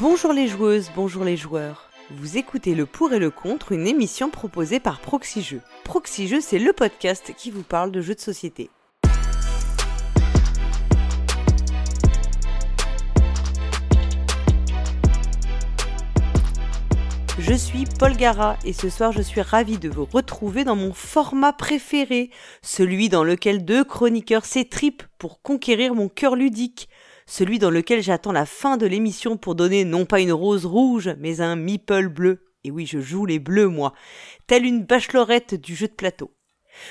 Bonjour les joueuses, bonjour les joueurs. Vous écoutez le pour et le contre, une émission proposée par Proxy Jeux. C'est le podcast qui vous parle de jeux de société. Je suis Paul Gara et ce soir je suis ravie de vous retrouver dans mon format préféré, celui dans lequel deux chroniqueurs s'étripent pour conquérir mon cœur ludique, celui dans lequel j'attends la fin de l'émission pour donner non pas une rose rouge, mais un meeple bleu. Et oui, je joue les bleus, moi, telle une bachelorette du jeu de plateau.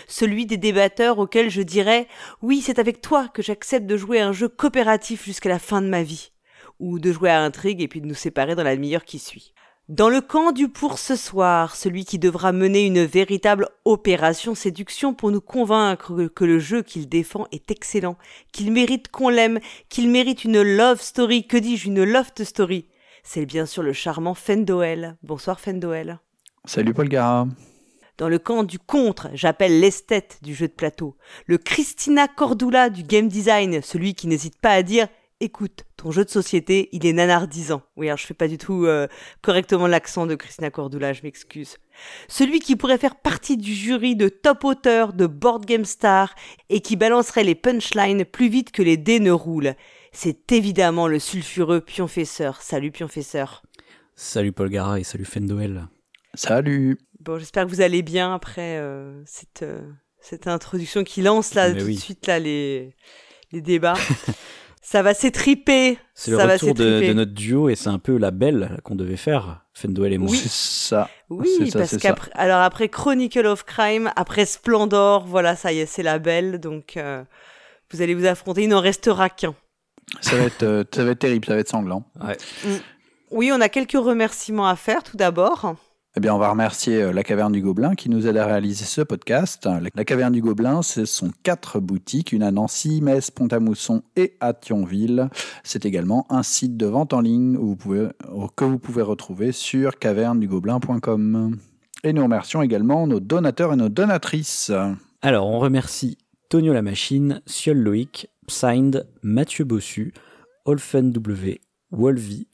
Celui des débatteurs auxquels je dirais Oui, c'est avec toi que j'accepte de jouer un jeu coopératif jusqu'à la fin de ma vie. Ou de jouer à intrigue et puis de nous séparer dans la demi-heure qui suit. Dans le camp du pour ce soir, celui qui devra mener une véritable opération séduction pour nous convaincre que le jeu qu'il défend est excellent, qu'il mérite qu'on l'aime, qu'il mérite une love story, que dis-je, une loft story? C'est bien sûr le charmant Fendoel. Bonsoir Fendoel. Salut Paul Gara. Dans le camp du contre, j'appelle l'esthète du jeu de plateau, le Christina Cordula du game design, celui qui n'hésite pas à dire écoute, ton jeu de société, il est nanardisant. Oui, alors je fais pas du tout euh, correctement l'accent de Christina Cordula, je m'excuse. Celui qui pourrait faire partie du jury de top auteur de Board Game Star et qui balancerait les punchlines plus vite que les dés ne roulent. C'est évidemment le sulfureux Pionfesseur. Salut Pionfesseur. Salut Paul Gara et salut Fendoel. Salut. Bon, j'espère que vous allez bien après euh, cette, euh, cette introduction qui lance là Mais tout oui. de suite là les, les débats. Ça va s'étriper. C'est le Ça va retour de, notre duo et c'est un peu la belle qu'on devait faire, Fendoel et moi. Oui. C'est ça. Oui, C'est ça, parce qu'après, alors après Chronicle of Crime, après Splendor, voilà, ça y est, c'est la belle, donc euh, vous allez vous affronter. Il n'en restera qu'un. Ça va être, euh, ça va être terrible, ça va être sanglant. Ouais. Oui, on a quelques remerciements à faire tout d'abord. Eh bien, on va remercier euh, la Caverne du Gobelin qui nous aide à réaliser ce podcast. La Caverne du Gobelin, ce sont quatre boutiques, une à Nancy, Metz, Pont-à-Mousson et à Thionville. C'est également un site de vente en ligne que vous pouvez retrouver sur cavernedugobelin.com. Et nous remercions également nos donateurs et nos donatrices. Alors, on remercie Tonio la Machine, Siol Loïc, Psynd, Mathieu Bossu, Olfen W, Wolvie,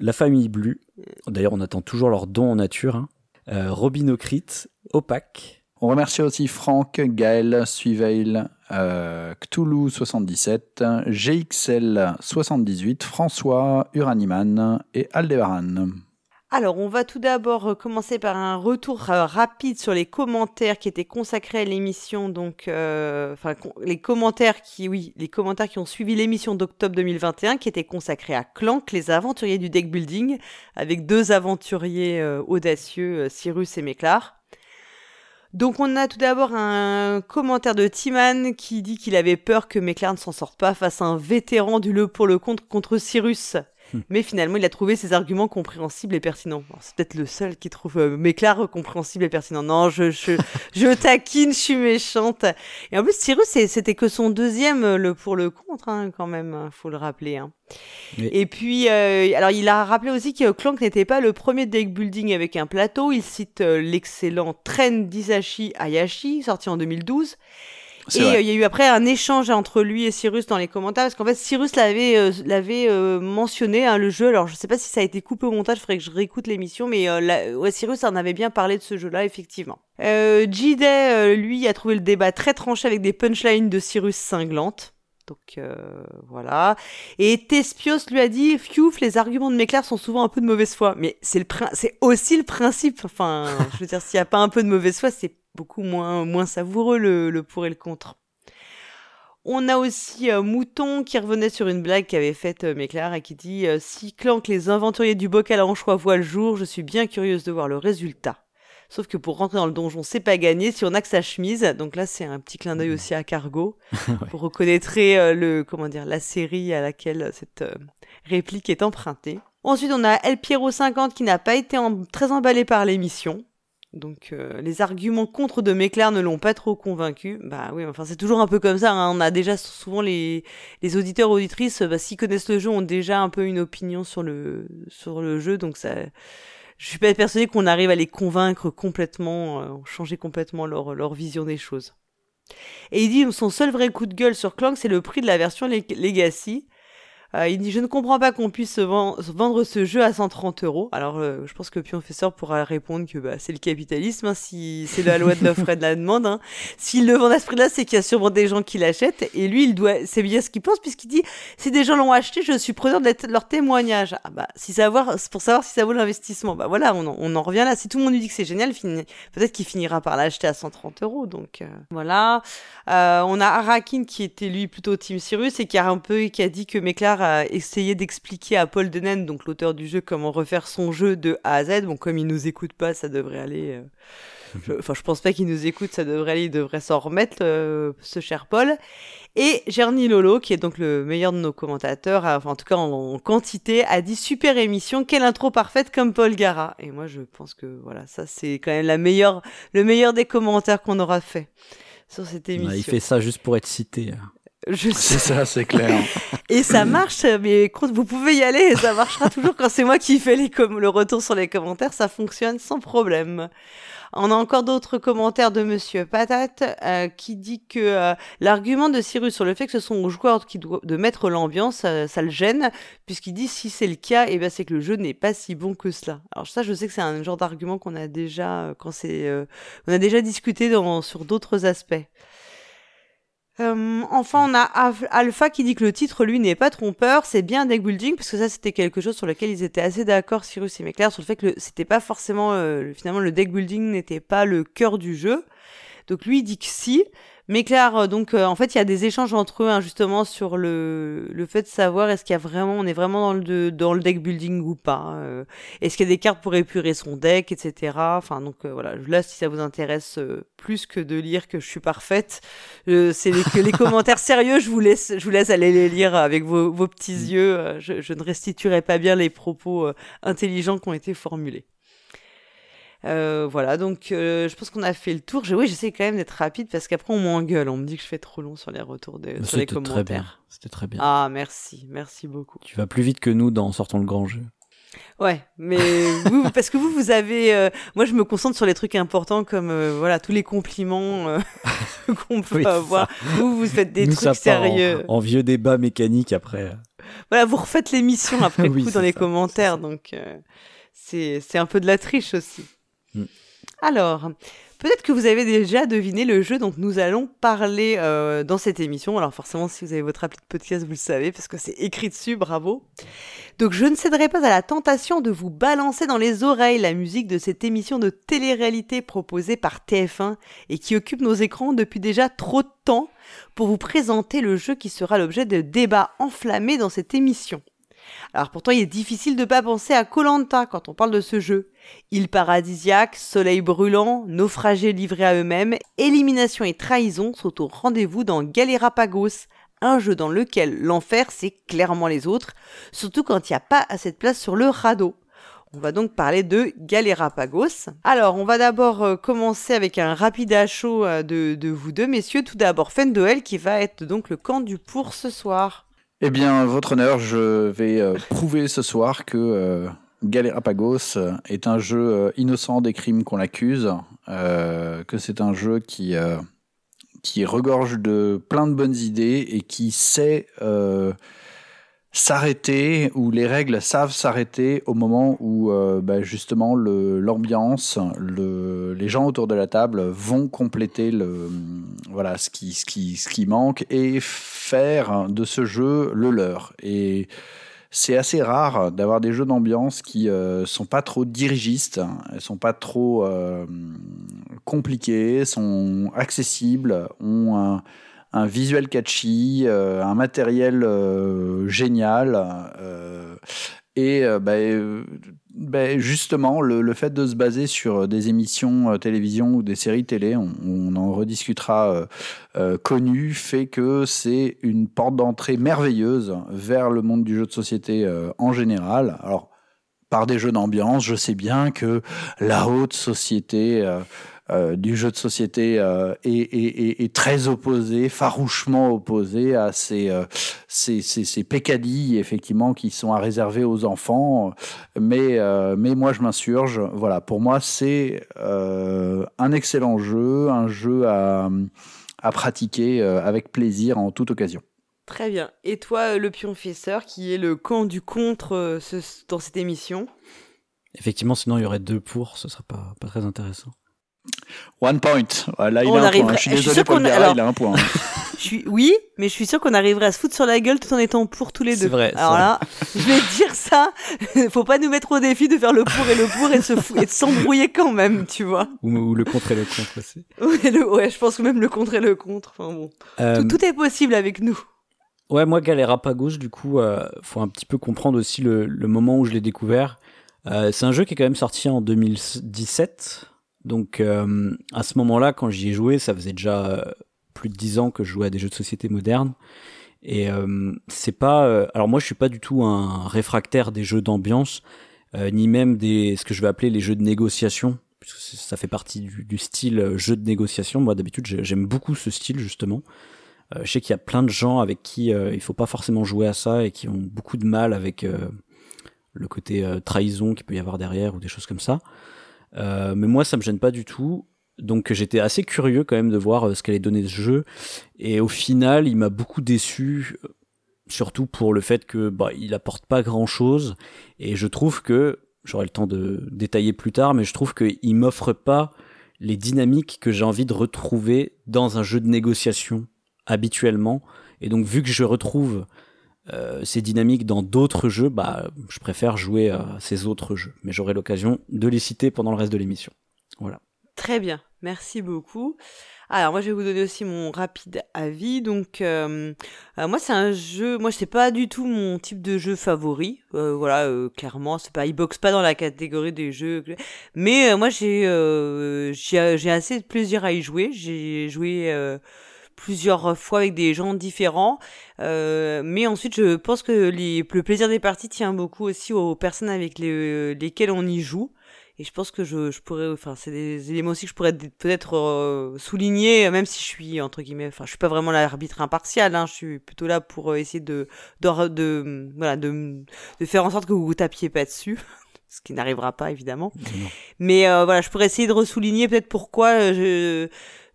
la famille Blue. D'ailleurs, on attend toujours leurs dons en nature. Hein. Euh, Robinocrit, Opac, On remercie aussi Franck, Gaël, Suiveil, euh, Cthulhu77, GXL78, François, Uraniman et Aldebaran. Alors, on va tout d'abord euh, commencer par un retour euh, rapide sur les commentaires qui étaient consacrés à l'émission. Donc, euh, enfin, les commentaires qui, oui, les commentaires qui ont suivi l'émission d'octobre 2021, qui étaient consacrés à Clank, les aventuriers du deck building, avec deux aventuriers audacieux, Cyrus et Méclar. Donc, on a tout d'abord un commentaire de Timan qui dit qu'il avait peur que Méclar ne s'en sorte pas face à un vétéran du le pour le contre contre Cyrus. Mais finalement, il a trouvé ses arguments compréhensibles et pertinents. C'est peut-être le seul qui trouve euh, Méclar compréhensible et pertinent. Non, je, je, je taquine, je suis méchante. Et en plus, Cyrus, c'était que son deuxième euh, le pour le contre, hein, quand même, hein, faut le rappeler. hein. Oui. Et puis, euh, alors, il a rappelé aussi que Clank n'était pas le premier deck building avec un plateau. Il cite euh, l'excellent Tren d'Isashi Hayashi, sorti en 2012. Et euh, il y a eu après un échange entre lui et Cyrus dans les commentaires, parce qu'en fait Cyrus l'avait euh, l'avait euh, mentionné hein, le jeu. Alors je sais pas si ça a été coupé au montage, il faudrait que je réécoute l'émission, mais euh, la- ouais, Cyrus en avait bien parlé de ce jeu-là effectivement. Euh, euh, lui, a trouvé le débat très tranché avec des punchlines de Cyrus cinglantes. Donc euh, voilà. Et Tespios lui a dit Fiouf, les arguments de Méclair sont souvent un peu de mauvaise foi. Mais c'est le c'est aussi le principe. Enfin, je veux dire, s'il n'y a pas un peu de mauvaise foi, c'est beaucoup moins, moins savoureux le, le pour et le contre. On a aussi euh, Mouton qui revenait sur une blague qu'avait faite euh, et qui dit euh, Si Clank, les aventuriers du bocal à anchois voient le jour, je suis bien curieuse de voir le résultat. Sauf que pour rentrer dans le donjon, c'est pas gagné si on a que sa chemise. Donc là, c'est un petit clin d'œil aussi à Cargo. Vous reconnaîtrez euh, le, comment dire, la série à laquelle cette réplique est empruntée. Ensuite, on a El Piero 50 qui n'a pas été en- très emballé par l'émission. Donc euh, les arguments contre de Méclair ne l'ont pas trop convaincu. Bah oui, enfin c'est toujours un peu comme ça. hein. On a déjà souvent les, les auditeurs auditrices, bah, s'ils connaissent le jeu, ont déjà un peu une opinion sur le sur le jeu. Donc ça, je suis pas persuadée qu'on arrive à les convaincre complètement, euh, changer complètement leur leur vision des choses. Et il dit son seul vrai coup de gueule sur Clank, c'est le prix de la version Leg- Legacy. Euh, il dit Je ne comprends pas qu'on puisse vendre ce jeu à 130 euros. Alors, euh, je pense que Pionfesseur pourra répondre que bah, c'est le capitalisme, hein, si c'est la loi de l'offre et de la demande. Hein. S'il le vend à ce prix-là, c'est qu'il y a sûrement des gens qui l'achètent. Et lui, il doit, c'est bien ce qu'il pense, puisqu'il dit Si des gens l'ont acheté, je suis preneur de leur témoignage. Ah bah, si pour savoir si ça vaut l'investissement. Bah voilà, on en, on en, revient là. Si tout le monde lui dit que c'est génial, peut-être qu'il finira par l'acheter à 130 euros. Donc euh, voilà. on a Arakin qui était lui plutôt Team Cyrus et qui a un peu qui a dit que Méclar a essayé d'expliquer à Paul Denen, donc l'auteur du jeu, comment refaire son jeu de A à Z. Bon, comme il nous écoute pas, ça devrait aller. Euh, enfin, je, pense pas qu'il nous écoute, ça devrait aller, il devrait s'en remettre, euh, ce cher Paul. Et Gerny Lolo, qui est donc le meilleur de nos commentateurs, enfin, en tout cas en, quantité, a dit super émission, quelle intro parfaite comme Paul Gara. Et moi, je pense que voilà, ça c'est quand même la meilleure, le meilleur des commentaires qu'on aura fait sur cette émission. il fait ça juste pour être cité. C'est ça, c'est clair. et ça marche, mais vous pouvez y aller et ça marchera toujours quand c'est moi qui fais les le retour sur les commentaires, ça fonctionne sans problème. On a encore d'autres commentaires de Monsieur Patate euh, qui dit que euh, l'argument de Cyrus sur le fait que ce sont aux joueurs qui doivent de mettre l'ambiance, euh, ça le gêne, puisqu'il dit si c'est le cas, et eh ben c'est que le jeu n'est pas si bon que cela. Alors ça, je sais que c'est un genre d'argument qu'on a déjà quand c'est, on a déjà discuté dans, sur d'autres aspects. Euh, enfin, on a Alpha qui dit que le titre, lui, n'est pas trompeur, c'est bien deck building, parce que ça, c'était quelque chose sur lequel ils étaient assez d'accord, Cyrus et Méclair, sur le fait que c'était pas forcément, euh, finalement, le deck building n'était pas le cœur du jeu. Donc lui, il dit que si, mais clair, euh, donc euh, en fait, il y a des échanges entre eux hein, justement sur le, le fait de savoir est-ce qu'il y a vraiment, on est vraiment dans le, dans le deck building ou pas. Euh, est-ce qu'il y a des cartes pour épurer son deck, etc. Enfin donc voilà, là si ça vous intéresse plus que de lire que je suis parfaite, c'est les, les commentaires sérieux, je vous laisse, je vous laisse aller les lire avec vos, vos petits mm. yeux. Je, je, ne restituerai pas bien les propos intelligents qui ont été formulés. Euh, voilà, donc euh, je pense qu'on a fait le tour. Je, oui, j'essaie quand même d'être rapide parce qu'après on m'engueule. On me dit que je fais trop long sur les retours, de, sur les commentaires. Très bien. C'était très bien. Ah, merci, merci beaucoup. Tu vas plus vite que nous dans sortant le grand jeu. Ouais, mais vous, parce que vous, vous avez. Euh, moi, je me concentre sur les trucs importants comme voilà tous les compliments qu'on peut avoir. Vous, vous faites des trucs sérieux. En, vieux débat mécanique après. Voilà, vous refaites l'émission après coup dans les commentaires, donc c'est un peu de la triche aussi. Mm. Alors, peut-être que vous avez déjà deviné le jeu dont nous allons parler euh, dans cette émission. Alors forcément, si vous avez votre appli de podcast, vous le savez, parce que c'est écrit dessus, bravo. Donc je ne céderai pas à la tentation de vous balancer dans les oreilles la musique de cette émission de télé-réalité proposée par TF1 et qui occupe nos écrans depuis déjà trop de temps pour vous présenter le jeu qui sera l'objet de débats enflammés dans cette émission. Alors pourtant, il est difficile de ne pas penser à Colanta quand on parle de ce jeu. Île paradisiaque, soleil brûlant, naufragés livrés à eux-mêmes, élimination et trahison sont au rendez-vous dans Galerapagos, un jeu dans lequel l'enfer c'est clairement les autres, surtout quand il n'y a pas assez de place sur le radeau. On va donc parler de Galerapagos. Alors, on va d'abord euh, commencer avec un rapide à euh, de, de, vous deux, messieurs. Tout d'abord, Fendoel, qui va être donc le camp du pour ce soir. Eh bien, votre honneur, je vais euh, prouver ce soir que Galerapagos est un jeu euh, innocent des crimes qu'on l'accuse, euh, que c'est un jeu qui, euh, qui regorge de plein de bonnes idées et qui sait s'arrêter, où les règles savent s'arrêter au moment où bah, justement l'ambiance, le, les gens autour de la table vont compléter voilà, ce, qui, ce, qui, ce qui manque et faire de ce jeu le leur. Et c'est assez rare d'avoir des jeux d'ambiance qui euh, sont pas trop dirigistes, elles sont pas trop euh, compliqués, sont accessibles, ont un, un visuel catchy, euh, un matériel euh, génial. Euh, et bah, bah, justement, le, fait de se baser sur des émissions télévision ou des séries télé, on, en rediscutera connu, fait que c'est une porte d'entrée merveilleuse vers le monde du jeu de société en général. Alors, par des jeux d'ambiance, je sais bien que la haute société euh, du jeu de société euh, est, très opposé, farouchement opposé à ces, euh, ces, ces, pécadilles, effectivement, qui sont à réserver aux enfants. Mais, mais moi, je m'insurge. Voilà, pour moi, c'est un excellent jeu, un jeu à, à pratiquer avec plaisir en toute occasion. Très bien. Et toi, le pionfesseur, qui est le camp du contre dans cette émission? Effectivement, sinon il y aurait deux pour, ce serait pas, pas très intéressant. One point. Là, il a un point. Je suis désolé pour le il a un point. je suis... Oui, mais je suis sûr qu'on arriverait à se foutre sur la gueule tout en étant pour tous les deux. C'est vrai. Alors là, je vais dire ça. Faut pas nous mettre au défi de faire le pour et le pour et, se et de s'embrouiller quand même, tu vois. Ou, le contre et le contre aussi. Ouais, je pense que même le contre et le contre. Enfin bon. Euh, tout, est possible avec nous. Ouais, moi, Galera gauche du coup, euh, faut un petit peu comprendre aussi le, le moment où je l'ai découvert. Euh, c'est un jeu qui est quand même sorti en 2017 donc euh, à ce moment-là, quand j'y ai joué, ça faisait déjà euh, plus de dix ans que je jouais à des jeux de société modernes. Et euh, c'est pas. alors moi, je suis pas du tout un réfractaire des jeux d'ambiance, ni même des ce que je vais appeler les jeux de négociation, puisque ça fait partie du, style jeu de négociation. Moi, d'habitude, j'aime beaucoup ce style justement. je sais qu'il y a plein de gens avec qui il faut pas forcément jouer à ça et qui ont beaucoup de mal avec le côté trahison qu'il peut y avoir derrière ou des choses comme ça. Euh, mais moi, ça me gêne pas du tout. Donc j'étais assez curieux quand même de voir euh, ce qu'allait donner ce jeu. Et au final, il m'a beaucoup déçu, euh, surtout pour le fait que bah, il apporte pas grand chose. Et je trouve que j'aurai le temps de détailler plus tard, mais je trouve qu'il m'offre pas les dynamiques que j'ai envie de retrouver dans un jeu de négociation habituellement. Et donc vu que je retrouve euh, ces dynamiques dans d'autres jeux, bah, je préfère jouer à ces autres jeux. Mais j'aurai l'occasion de les citer pendant le reste de l'émission. Voilà. Très bien, merci beaucoup. Alors moi je vais vous donner aussi mon rapide avis. Donc euh, euh, moi c'est un jeu, moi c'est pas du tout mon type de jeu favori. voilà, clairement c'est pas, il boxe pas dans la catégorie des jeux. Mais moi j'ai j'ai assez de plaisir à y jouer. J'ai joué plusieurs fois avec des gens différents. Euh, mais ensuite, je pense que les, le plaisir des parties tient beaucoup aussi aux personnes avec les, lesquelles on y joue. Et je pense que je, je pourrais, enfin, c'est des éléments aussi que je pourrais peut-être euh, souligner, même si je suis entre guillemets, enfin, je suis pas vraiment l'arbitre impartial. Hein, je suis plutôt là pour euh, essayer de, de, de, voilà, de, de faire en sorte que vous vous tapiez pas dessus. ce qui n'arrivera pas évidemment. Mais euh, voilà, je pourrais essayer de ressouligner peut-être pourquoi je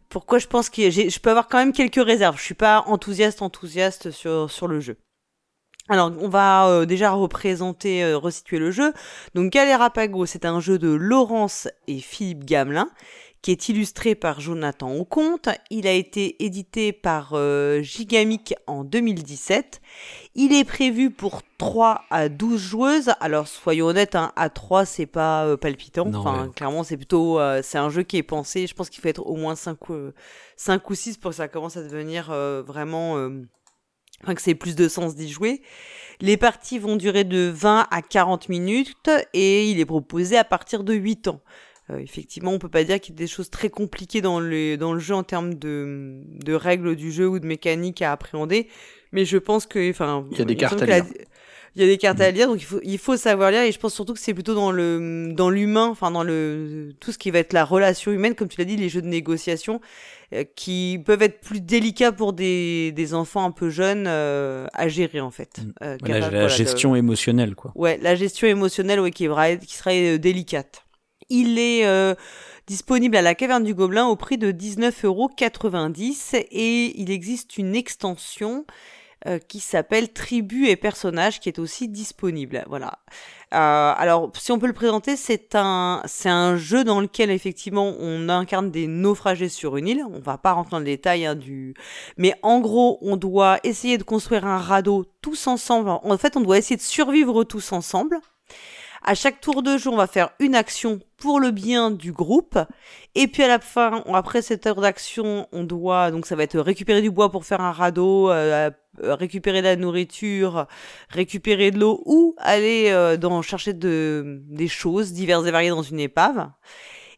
pourquoi je pense que je peux avoir quand même quelques réserves. Je suis pas enthousiaste enthousiaste sur sur le jeu. Alors, on va euh, déjà représenter, euh, resituer le jeu. Donc, Galera Pago, c'est un jeu de Laurence et Philippe Gamelin qui est illustré par Jonathan Auconte. Il a été édité par euh, Gigamic en 2017. Il est prévu pour 3 à 12 joueuses. Alors soyons honnêtes, hein, à 3 c'est pas euh, palpitant. enfin, clairement c'est plutôt euh, c'est un jeu qui est pensé, je pense qu'il faut être au moins 5 5 ou 6 pour que ça commence à devenir vraiment enfin que c'est plus de sens d'y jouer. Les parties vont durer de 20 à 40 minutes et il est proposé à partir de 8 ans. Euh, effectivement, on peut pas dire qu'il y a des choses très compliquées dans le, dans le jeu en termes de, de règles du jeu ou de mécaniques à appréhender. Mais je pense que, enfin, il y a des cartes à lire. il y a des cartes à lire, donc il faut, il faut savoir lire. Et je pense surtout que c'est plutôt dans le, dans l'humain, enfin dans le tout ce qui va être la relation humaine, comme tu l'as dit, les jeux de négociation, euh, qui peuvent être plus délicats pour des, des enfants un peu jeunes euh, à gérer en fait. Euh, la, gestion émotionnelle, quoi. Ouais, la gestion émotionnelle, ouais, qui, qui serait délicate. Il est euh, disponible à la Caverne du Gobelin au prix de 19,90€ et il existe une extension euh, qui s'appelle Tribu et personnages qui est aussi disponible. Voilà. Euh, alors, si on peut le présenter, c'est un, c'est un jeu dans lequel effectivement on incarne des naufragés sur une île. On va pas rentrer dans le détail hein, du, mais en gros, on doit essayer de construire un radeau tous ensemble. En fait, on doit essayer de survivre tous ensemble. À chaque tour de jeu, on va faire une action pour le bien du groupe. Et puis à la fin, après cette heure d'action, on doit, donc ça va être récupérer du bois pour faire un radeau, euh, euh, récupérer de la nourriture, récupérer de l'eau ou aller euh, dans, chercher de, des choses diverses et variées dans une épave.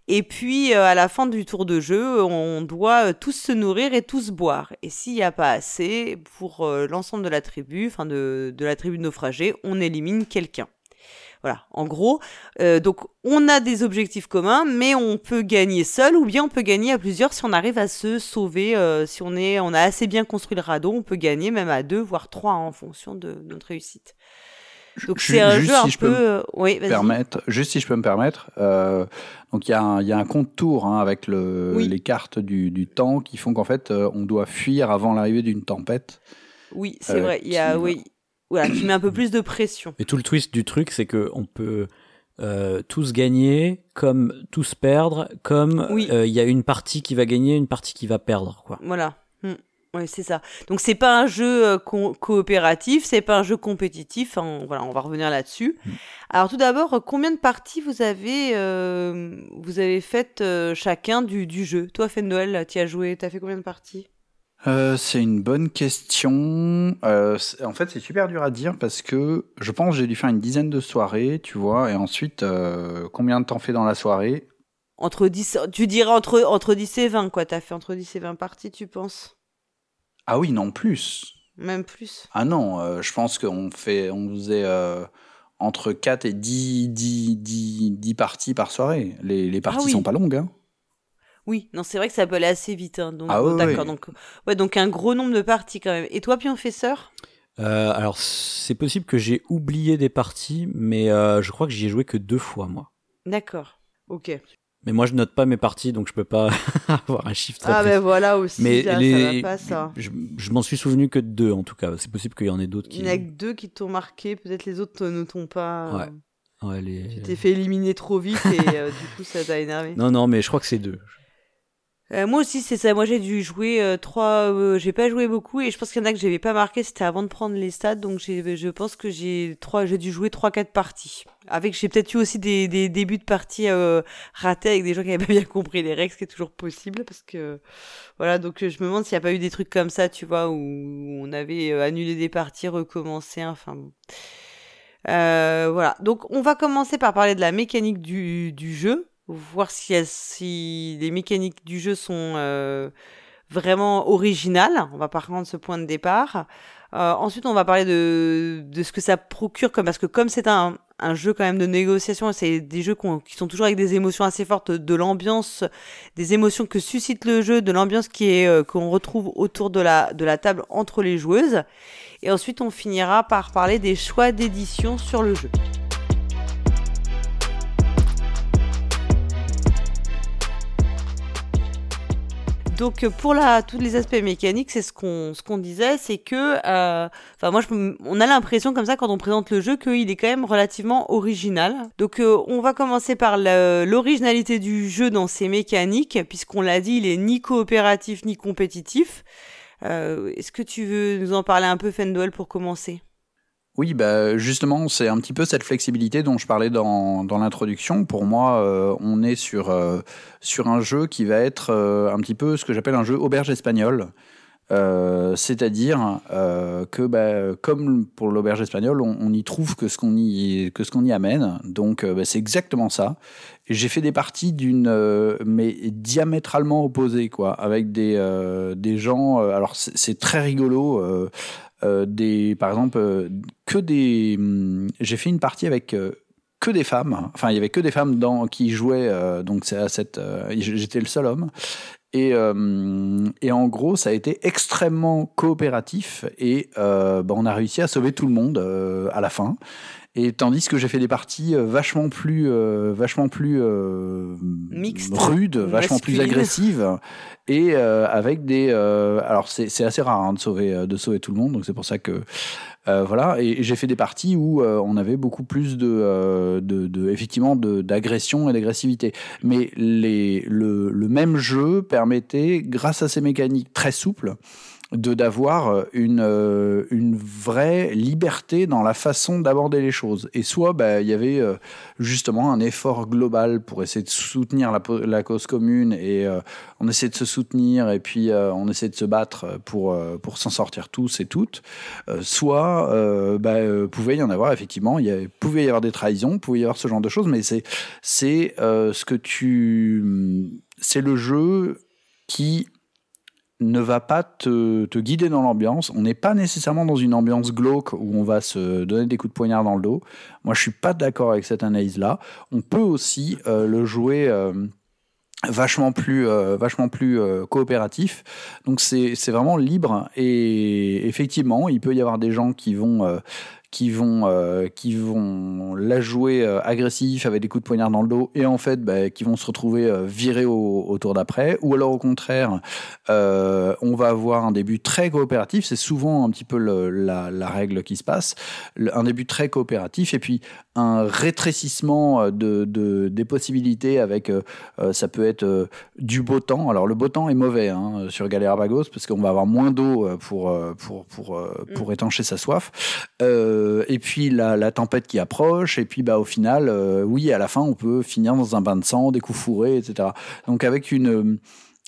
Et puis à la fin du tour de jeu, on doit tous se nourrir et tous boire. Et s'il n'y a pas assez pour l'ensemble de la tribu, enfin de, de la tribu de naufragés, on élimine quelqu'un. Voilà, en gros, euh, donc on a des objectifs communs, mais on peut gagner seul ou bien on peut gagner à plusieurs si on arrive à se sauver. Euh, si on est, on a assez bien construit le radeau, on peut gagner même à deux voire trois en fonction de, notre réussite. Donc c'est un jeu un peu, euh, oui, permettre, juste si je peux me permettre. donc il y, a un, y a un compte tour hein, avec le, les cartes du, du, temps qui font qu'en fait on doit fuir avant l'arrivée d'une tempête. Oui, c'est vrai. Il y a, oui, voilà, qui met un peu plus de pression. Et tout le twist du truc, c'est que on peut euh, tous gagner, comme tous perdre, comme il y a une partie qui va gagner, une partie qui va perdre, quoi. Voilà. Hmm. Oui, c'est ça. Donc c'est pas un jeu euh, coopératif, c'est pas un jeu compétitif. voilà, on va revenir là-dessus. Mm. Alors tout d'abord, combien de parties vous avez euh, vous avez faites euh, chacun du, du, jeu? Toi, Fendel, tu as joué, tu as fait combien de parties? C'est une bonne question. en fait, c'est super dur à dire parce que je pense que j'ai dû faire une dizaine de soirées, tu vois, et ensuite, combien de temps fait dans la soirée? Entre 10, tu dirais entre, entre 10 et 20, quoi. Tu as fait entre 10 et 20 parties, tu penses? Ah oui, non, plus. Même plus? Ah non, euh, je pense qu'on fait, on faisait euh, entre 4 et 10, 10, 10, 10, parties par soirée. Les, les parties ah sont pas longues. Hein. Oui, non, c'est vrai que ça peut aller assez vite. Hein, donc, ah, d'accord. Donc, ouais, donc un gros nombre de parties quand même. Et toi, Pionfesseur euh, Alors, c'est possible que j'ai oublié des parties, mais euh, je crois que j'y ai joué que deux fois, moi. D'accord. Ok. Mais moi, je note pas mes parties, donc je peux pas avoir un chiffre très Ah, ben voilà aussi. Mais ça va pas, ça. Je, je m'en suis souvenu que de deux, en tout cas. C'est possible qu'il y en ait d'autres qui. Il n'y en a que deux qui t'ont marqué. Peut-être les autres ne t'ont pas. Ouais. ouais les... Tu t'es fait éliminer trop vite et euh, du coup, ça t'a énervé. Non, non, mais je crois que c'est deux. Euh, moi aussi, c'est ça. Moi, j'ai dû jouer euh, trois. Euh, j'ai pas joué beaucoup et je pense qu'il y en a que j'avais pas marqué. C'était avant de prendre les stades, donc je pense que j'ai trois. J'ai dû jouer trois, quatre parties. Avec, j'ai peut-être eu aussi des, des débuts de parties ratés avec des gens qui avaient pas bien compris les règles, ce qui est toujours possible parce que voilà. Donc, je me demande s'il y a pas eu des trucs comme ça, tu vois, où on avait annulé des parties, recommencé. Enfin. Bon. voilà. Donc, on va commencer par parler de la mécanique du, du jeu voir si, les mécaniques du jeu sont euh, vraiment originales. On va prendre ce point de départ. Euh, ensuite, on va parler de, ce que ça procure, parce que comme c'est un, un jeu quand même de négociation, c'est des jeux qui sont toujours avec des émotions assez fortes, de l'ambiance, des émotions que suscite le jeu, de l'ambiance qui est euh, qu'on retrouve autour de la de la table entre les joueuses. Et ensuite, on finira par parler des choix d'édition sur le jeu. Donc pour la, tous les aspects mécaniques, c'est ce qu'on disait, c'est que, euh, enfin moi, je, on a l'impression comme ça quand on présente le jeu qu'il est quand même relativement original. Donc euh, on va commencer par l'originalité du jeu dans ses mécaniques, puisqu'on l'a dit, il est ni coopératif ni compétitif. Euh, Est-ce que tu veux nous en parler un peu, Fendwell, pour commencer? Oui, bah justement, c'est un petit peu cette flexibilité dont je parlais dans, dans l'introduction. Pour moi, euh, on est sur, euh, sur un jeu qui va être euh, un petit peu ce que j'appelle un jeu auberge espagnole. C'est-à-dire que, bah, comme pour l'auberge espagnole, on, y trouve que ce qu'on y, y amène. Donc, bah, c'est exactement ça. J'ai fait des parties d'une, mais diamétralement opposées, quoi, avec des, des gens. alors, c'est très rigolo. Euh, par exemple, euh, que des. Hum, j'ai fait une partie avec euh, que des femmes. Enfin, il y avait que des femmes dans, qui jouaient. donc, c'est à cette. J'étais le seul homme. Et, et, en gros, ça a été extrêmement coopératif et bah, on a réussi à sauver tout le monde à la fin. Et tandis que j'ai fait des parties vachement plus, vachement plus rudes, vachement plus agressives. Et euh, avec des euh, alors c'est assez rare hein, de sauver euh, de sauver tout le monde. Donc c'est pour ça que voilà. Et, j'ai fait des parties où on avait beaucoup plus de, de, de effectivement d'agression et d'agressivité. Mais les le, le même jeu permettait grâce à ces mécaniques très souples de d'avoir euh, une, euh, une vraie liberté dans la façon d'aborder les choses. Et soit bah, il y avait euh, justement un effort global pour essayer de soutenir la, la cause commune et on essaie de se soutenir et puis on essaie de se battre pour, pour s'en sortir tous et toutes. soit bah, pouvait y en avoir effectivement, il y pouvait y avoir des trahisons, pouvait y avoir ce genre de choses, mais c'est c'est ce que tu c'est le jeu qui ne va pas te, guider dans l'ambiance. On n'est pas nécessairement dans une ambiance glauque où on va se donner des coups de poignard dans le dos. Moi, je suis pas d'accord avec cette analyse-là. On peut aussi euh, le jouer euh, vachement plus, euh, vachement plus coopératif. Donc c'est vraiment libre et effectivement, il peut y avoir des gens qui vont qui vont, euh, qui vont la jouer euh, agressif avec des coups de poignard dans le dos et en fait bah, qui vont se retrouver euh, virés au, tour d'après. Ou alors au contraire, on va avoir un début très coopératif. C'est souvent un petit peu la, règle qui se passe. un début très coopératif et puis un rétrécissement de, de des possibilités avec ça peut être du beau temps. Alors le beau temps est mauvais hein, sur Galera-Bagos parce qu'on va avoir moins d'eau pour, pour, pour, pour mm. étancher sa soif. Euh, et puis la, tempête qui approche, et puis bah, au final, euh, oui, à la fin, on peut finir dans un bain de sang, des coups fourrés, etc. Donc avec une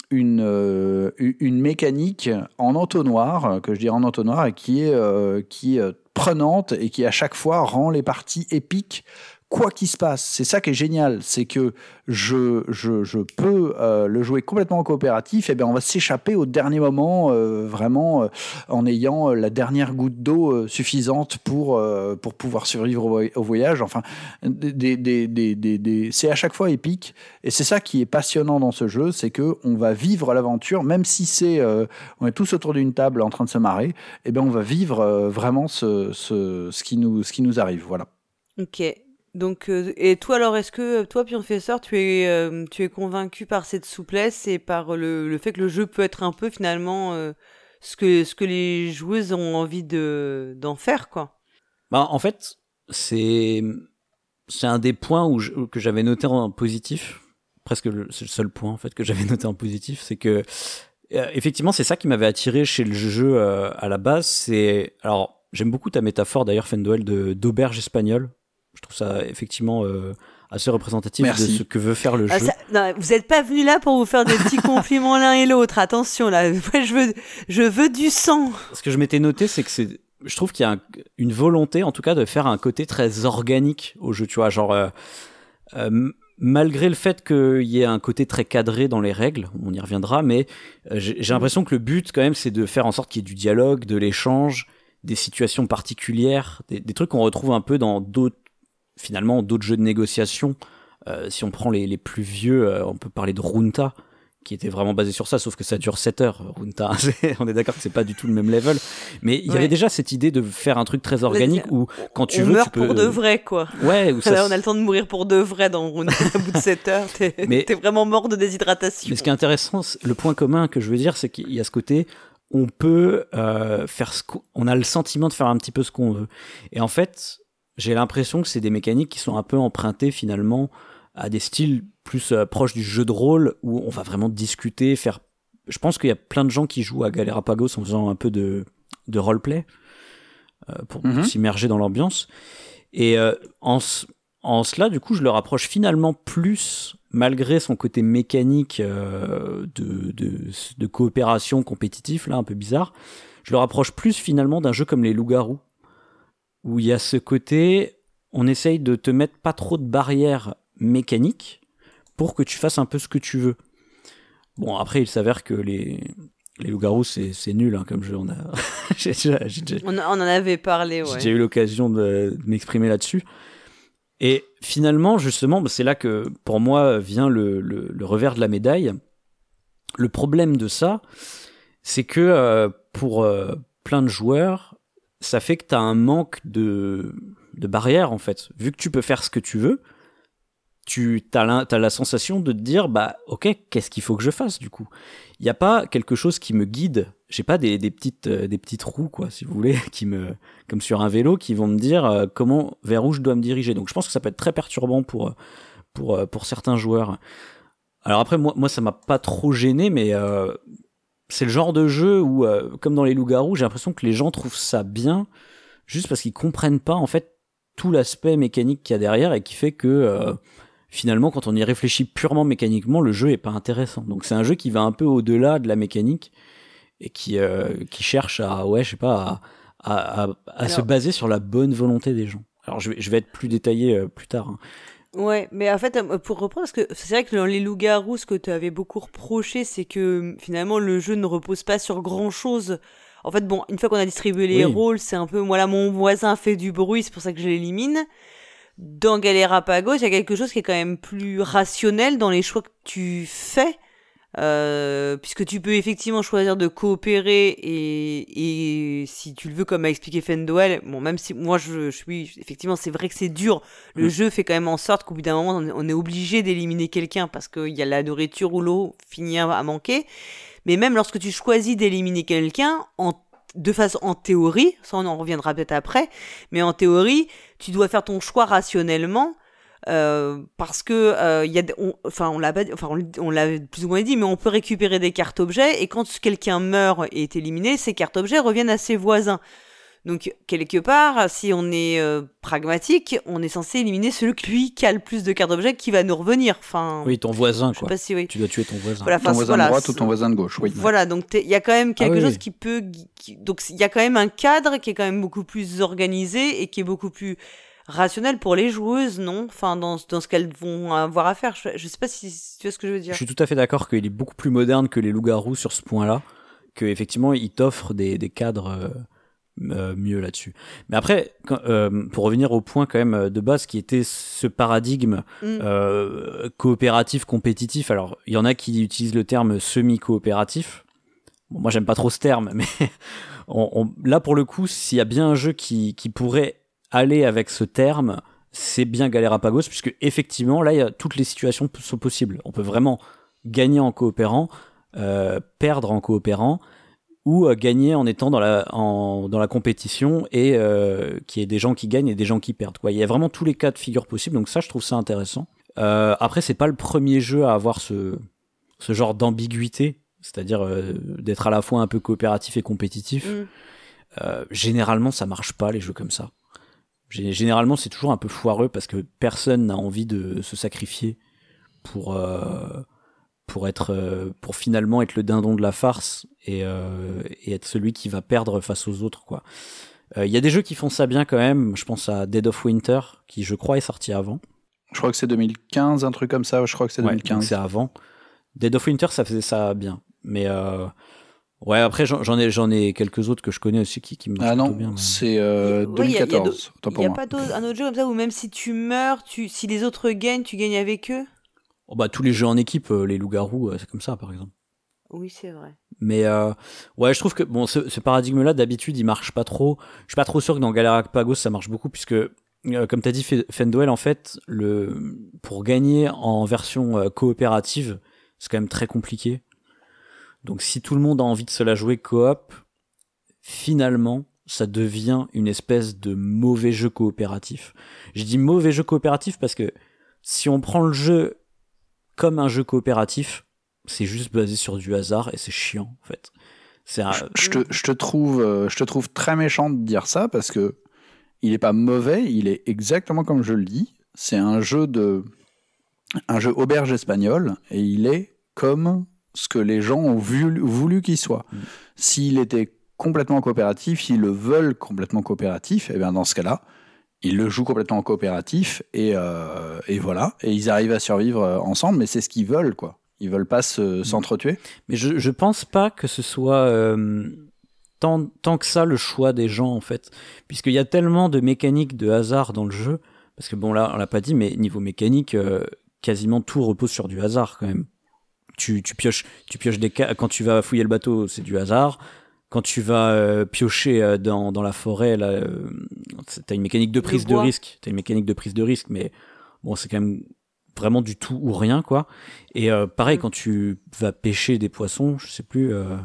une, euh, une mécanique en entonnoir, que je dirais en entonnoir, et qui est, qui est prenante et qui à chaque fois rend les parties épiques quoi qu'il se passe. C'est ça qui est génial, c'est que je, je, je peux euh, le jouer complètement coopératif, et bien on va s'échapper au dernier moment, euh, vraiment euh, en ayant la dernière goutte d'eau suffisante pour, pour pouvoir survivre au, voyage. Enfin, c'est à chaque fois épique, et c'est ça qui est passionnant dans ce jeu, c'est que on va vivre l'aventure, même si c'est on est tous autour d'une table en train de se marrer, et bien on va vivre vraiment ce, ce, ce, qui nous, ce qui nous arrive. Voilà. Ok, donc, euh, et toi alors, est-ce que toi, professeur, tu es, euh, tu es convaincu par cette souplesse et par le, le, fait que le jeu peut être un peu finalement euh, ce, que, les joueuses ont envie de, d'en faire, quoi? Bah, En fait, c'est, un des points où que j'avais noté en positif, presque le, c'est le seul point en que j'avais noté en positif, c'est que effectivement, c'est ça qui m'avait attiré chez le jeu à la base. C'est alors j'aime beaucoup ta métaphore d'ailleurs, Fenduel, de d'auberge espagnole je trouve ça effectivement euh, assez représentatif de ce que veut faire le ah, jeu. vous n'êtes pas venu là pour vous faire des petits compliments l'un et l'autre. Attention là, je veux, je veux du sang. Ce que je m'étais noté, c'est que c'est, je trouve qu'il y a une volonté, en tout cas, de faire un côté très organique au jeu. Tu vois, genre. Euh, euh, malgré le fait qu'il y ait un côté très cadré dans les règles, on y reviendra, mais j'ai l'impression que le but quand même c'est de faire en sorte qu'il y ait du dialogue, de l'échange, des situations particulières, des, des trucs qu'on retrouve un peu dans d'autres finalement d'autres jeux de négociation. Euh, si on prend les, les plus vieux, euh, on peut parler de Runta, qui était vraiment basé sur ça, sauf que ça dure 7 heures. Runta, on est d'accord que c'est pas du tout le même level, mais il y avait déjà cette idée de faire un truc très organique où quand tu on veux, meurt tu peux... pour de vrai quoi. Ouais, ça... on a le temps de mourir pour de vrai dans Runta au bout de 7 heures. T'es mais... vraiment mort de déshydratation. Mais ce qui est intéressant, le point commun que je veux dire, c'est qu'il y a ce côté on peut euh, faire ce qu'on a le sentiment de faire un petit peu ce qu'on veut. Et en fait, j'ai l'impression que c'est des mécaniques qui sont un peu empruntées finalement à des styles plus euh, proches du jeu de rôle où on va vraiment discuter, faire. Je pense qu'il y a plein de gens qui jouent à Galerapagos en faisant un peu de, de roleplay euh, pour, mhm. s'immerger dans l'ambiance. Et euh, en, en cela, du coup, je le rapproche finalement plus, malgré son côté mécanique de, de, de coopération compétitif, là, un peu bizarre, je le rapproche plus finalement d'un jeu comme les loups-garous où il y a ce côté, on essaye de te mettre pas trop de barrières mécaniques pour que tu fasses un peu ce que tu veux. Bon, après, il s'avère que les, les loups-garous, c'est nul hein, comme jeu. On, a... on, en avait parlé, ouais. J'ai eu l'occasion de, m'exprimer là-dessus. Et finalement, justement, bah, c'est là que pour moi vient le, le, revers de la médaille. Le problème de ça, c'est que euh, pour euh, plein de joueurs, ça fait que tu as un manque de, de barrières en fait. Vu que tu peux faire ce que tu veux, tu as la, sensation de te dire bah ok qu'est-ce qu'il faut que je fasse du coup? Il n'y a pas quelque chose qui me guide. J'ai pas des, petites euh, des petites roues quoi si vous voulez qui me comme sur un vélo qui vont me dire euh, comment vers où je dois me diriger. Donc je pense que ça peut être très perturbant pour euh, pour pour certains joueurs. Alors après moi moi ça m'a pas trop gêné mais c'est le genre de jeu où, euh, comme dans les loups-garous, j'ai l'impression que les gens trouvent ça bien juste parce qu'ils comprennent pas en fait tout l'aspect mécanique qu'il y a derrière et qui fait que euh, finalement, quand on y réfléchit purement mécaniquement, le jeu est pas intéressant. Donc c'est un jeu qui va un peu au-delà de la mécanique et qui euh, qui cherche à ouais, je sais pas, à, à, à, se baser sur la bonne volonté des gens. Alors je vais, je vais être plus détaillé plus tard. Hein. Ouais, mais en fait, euh, pour reprendre, parce que c'est vrai que dans les loups-garous, ce que tu avais beaucoup reproché, c'est que finalement le jeu ne repose pas sur grand-chose. En fait, bon, une fois qu'on a distribué les rôles, c'est un peu, voilà, mon voisin fait du bruit, c'est pour ça que je l'élimine. Dans Galera Pagos, il y a quelque chose qui est quand même plus rationnel dans les choix que tu fais. Euh, puisque tu peux effectivement choisir de coopérer et, et si tu le veux comme a expliqué Fendoel, bon même si moi je, je suis effectivement c'est vrai que c'est dur, le Mm. jeu fait quand même en sorte qu'au bout d'un moment on est- on est obligé d'éliminer quelqu'un parce qu'il y a la nourriture ou l'eau finit à à manquer, mais même lorsque tu choisis d'éliminer quelqu'un en de façon en théorie, ça on en reviendra peut-être après, mais en théorie tu dois faire ton choix rationnellement parce que euh, il y a, on- enfin on l'a pas, enfin on, l'a plus ou moins dit, mais on peut récupérer des cartes objets et quand quelqu'un meurt et est éliminé, ces cartes objets reviennent à ses voisins. Donc quelque part, si on est euh, pragmatique, on est censé éliminer celui qui lui qui a le plus de cartes objets qui va nous revenir. Enfin, Oui, ton voisin, je sais quoi. pas si oui. Tu dois tuer ton voisin. Voilà, Ton voisin voilà, de droite ou ton voisin de gauche, oui. Voilà, donc il y a quand même quelque oui, chose oui. qui peut, qui- donc il y a quand même un cadre qui est quand même beaucoup plus organisé et qui est beaucoup plus rationnel pour les joueuses, non? Enfin, dans, dans ce qu'elles vont avoir à faire. Je, je sais pas si, si tu vois ce que je veux dire. Je suis tout à fait d'accord qu'il est beaucoup plus moderne que les loups-garous sur ce point-là, que effectivement il t'offre des, des cadres euh, euh, mieux là-dessus. Mais après, quand- euh, pour revenir au point quand même de base qui était ce paradigme Mm. coopératif compétitif. Alors il y en a qui utilisent le terme semi-coopératif. Bon, moi j'aime pas trop ce terme, mais on- on- là pour le coup, s'il y a bien un jeu qui, qui pourrait aller avec ce terme, c'est bien Galerapagos, puisque effectivement, là, il y a, toutes les situations sont possibles. On peut vraiment gagner en coopérant, euh, perdre en coopérant, ou euh, gagner en étant dans la, en, dans la compétition et euh, qu'il y ait des gens qui gagnent et des gens qui perdent. Quoi. Il y a vraiment tous les cas de figure possibles, donc ça, je trouve ça intéressant. Après, c'est pas le premier jeu à avoir ce, ce genre d'ambiguïté, c'est-à-dire d'être à la fois un peu coopératif et compétitif. Mm. Euh, généralement, ça marche pas les jeux comme ça. Gé- Généralement, c'est toujours un peu foireux parce que personne n'a envie de se sacrifier pour euh, pour être euh, pour finalement être le dindon de la farce et, euh, et être celui qui va perdre face aux autres quoi. Euh, Il y a des jeux qui font ça bien quand même. Je pense à Dead of Winter qui je crois est sorti avant. Je crois que c'est 2015, un truc comme ça. Je crois que c'est Ouais, donc 2015. c'est avant. Dead of Winter ça faisait ça bien. Mais ouais après j'en ai j'en ai quelques autres que je connais aussi qui qui me marchent ah plutôt non, bien. mais- c'est euh, Oui, il y a- il y a 2014. Autant Il pour n'y a pas un autre jeu comme ça où même si tu meurs, tu, si les autres gagnent, tu gagnes avec eux? Oh, bah, tous les jeux en équipe, euh, les loups-garous, euh, c'est comme ça, par exemple. Oui, c'est vrai. Mais euh, ouais, je trouve que bon, ce, ce paradigme-là, d'habitude, il marche pas trop. Je suis pas trop sûr que dans Galacpagos, ça marche beaucoup, puisque, euh, comme t'as dit, Fe- Fendwell, en fait, le, pour gagner en version euh, coopérative, c'est quand même très compliqué. Donc, si tout le monde a envie de se la jouer coop, finalement, ça devient une espèce de mauvais jeu coopératif. Je dis mauvais jeu coopératif parce que si on prend le jeu comme un jeu coopératif, c'est juste basé sur du hasard et c'est chiant en fait. Je, te, trouve, euh, je te trouve très méchant de dire ça parce que il est pas mauvais, il est exactement comme je le dis. C'est un jeu de un jeu auberge espagnol et il est comme ce que les gens ont vu- voulu qu'il soit. Mm. S'il était complètement coopératif, s'ils le veulent complètement coopératif, et bien dans ce cas-là, ils le jouent complètement en coopératif et, euh, et voilà. Et ils arrivent à survivre euh, ensemble, mais c'est ce qu'ils veulent quoi. Ils veulent pas se- s'entretuer. Mais je, je pense pas que ce soit euh, tant, tant que ça le choix des gens en fait. Puisqu'il y a tellement de mécaniques de hasard dans le jeu. Parce que bon là on l'a pas dit mais niveau mécanique euh, quasiment tout repose sur du hasard quand même. Tu, tu pioches tu pioches des ca- quand tu vas fouiller le bateau c'est du hasard. Quand tu vas euh, piocher euh, dans, dans la forêt là euh, t'as une mécanique de prise de risque. T'as une mécanique de prise de risque mais bon c'est quand même vraiment du tout ou rien quoi. Et euh, pareil Mm. quand tu vas pêcher des poissons je sais plus euh,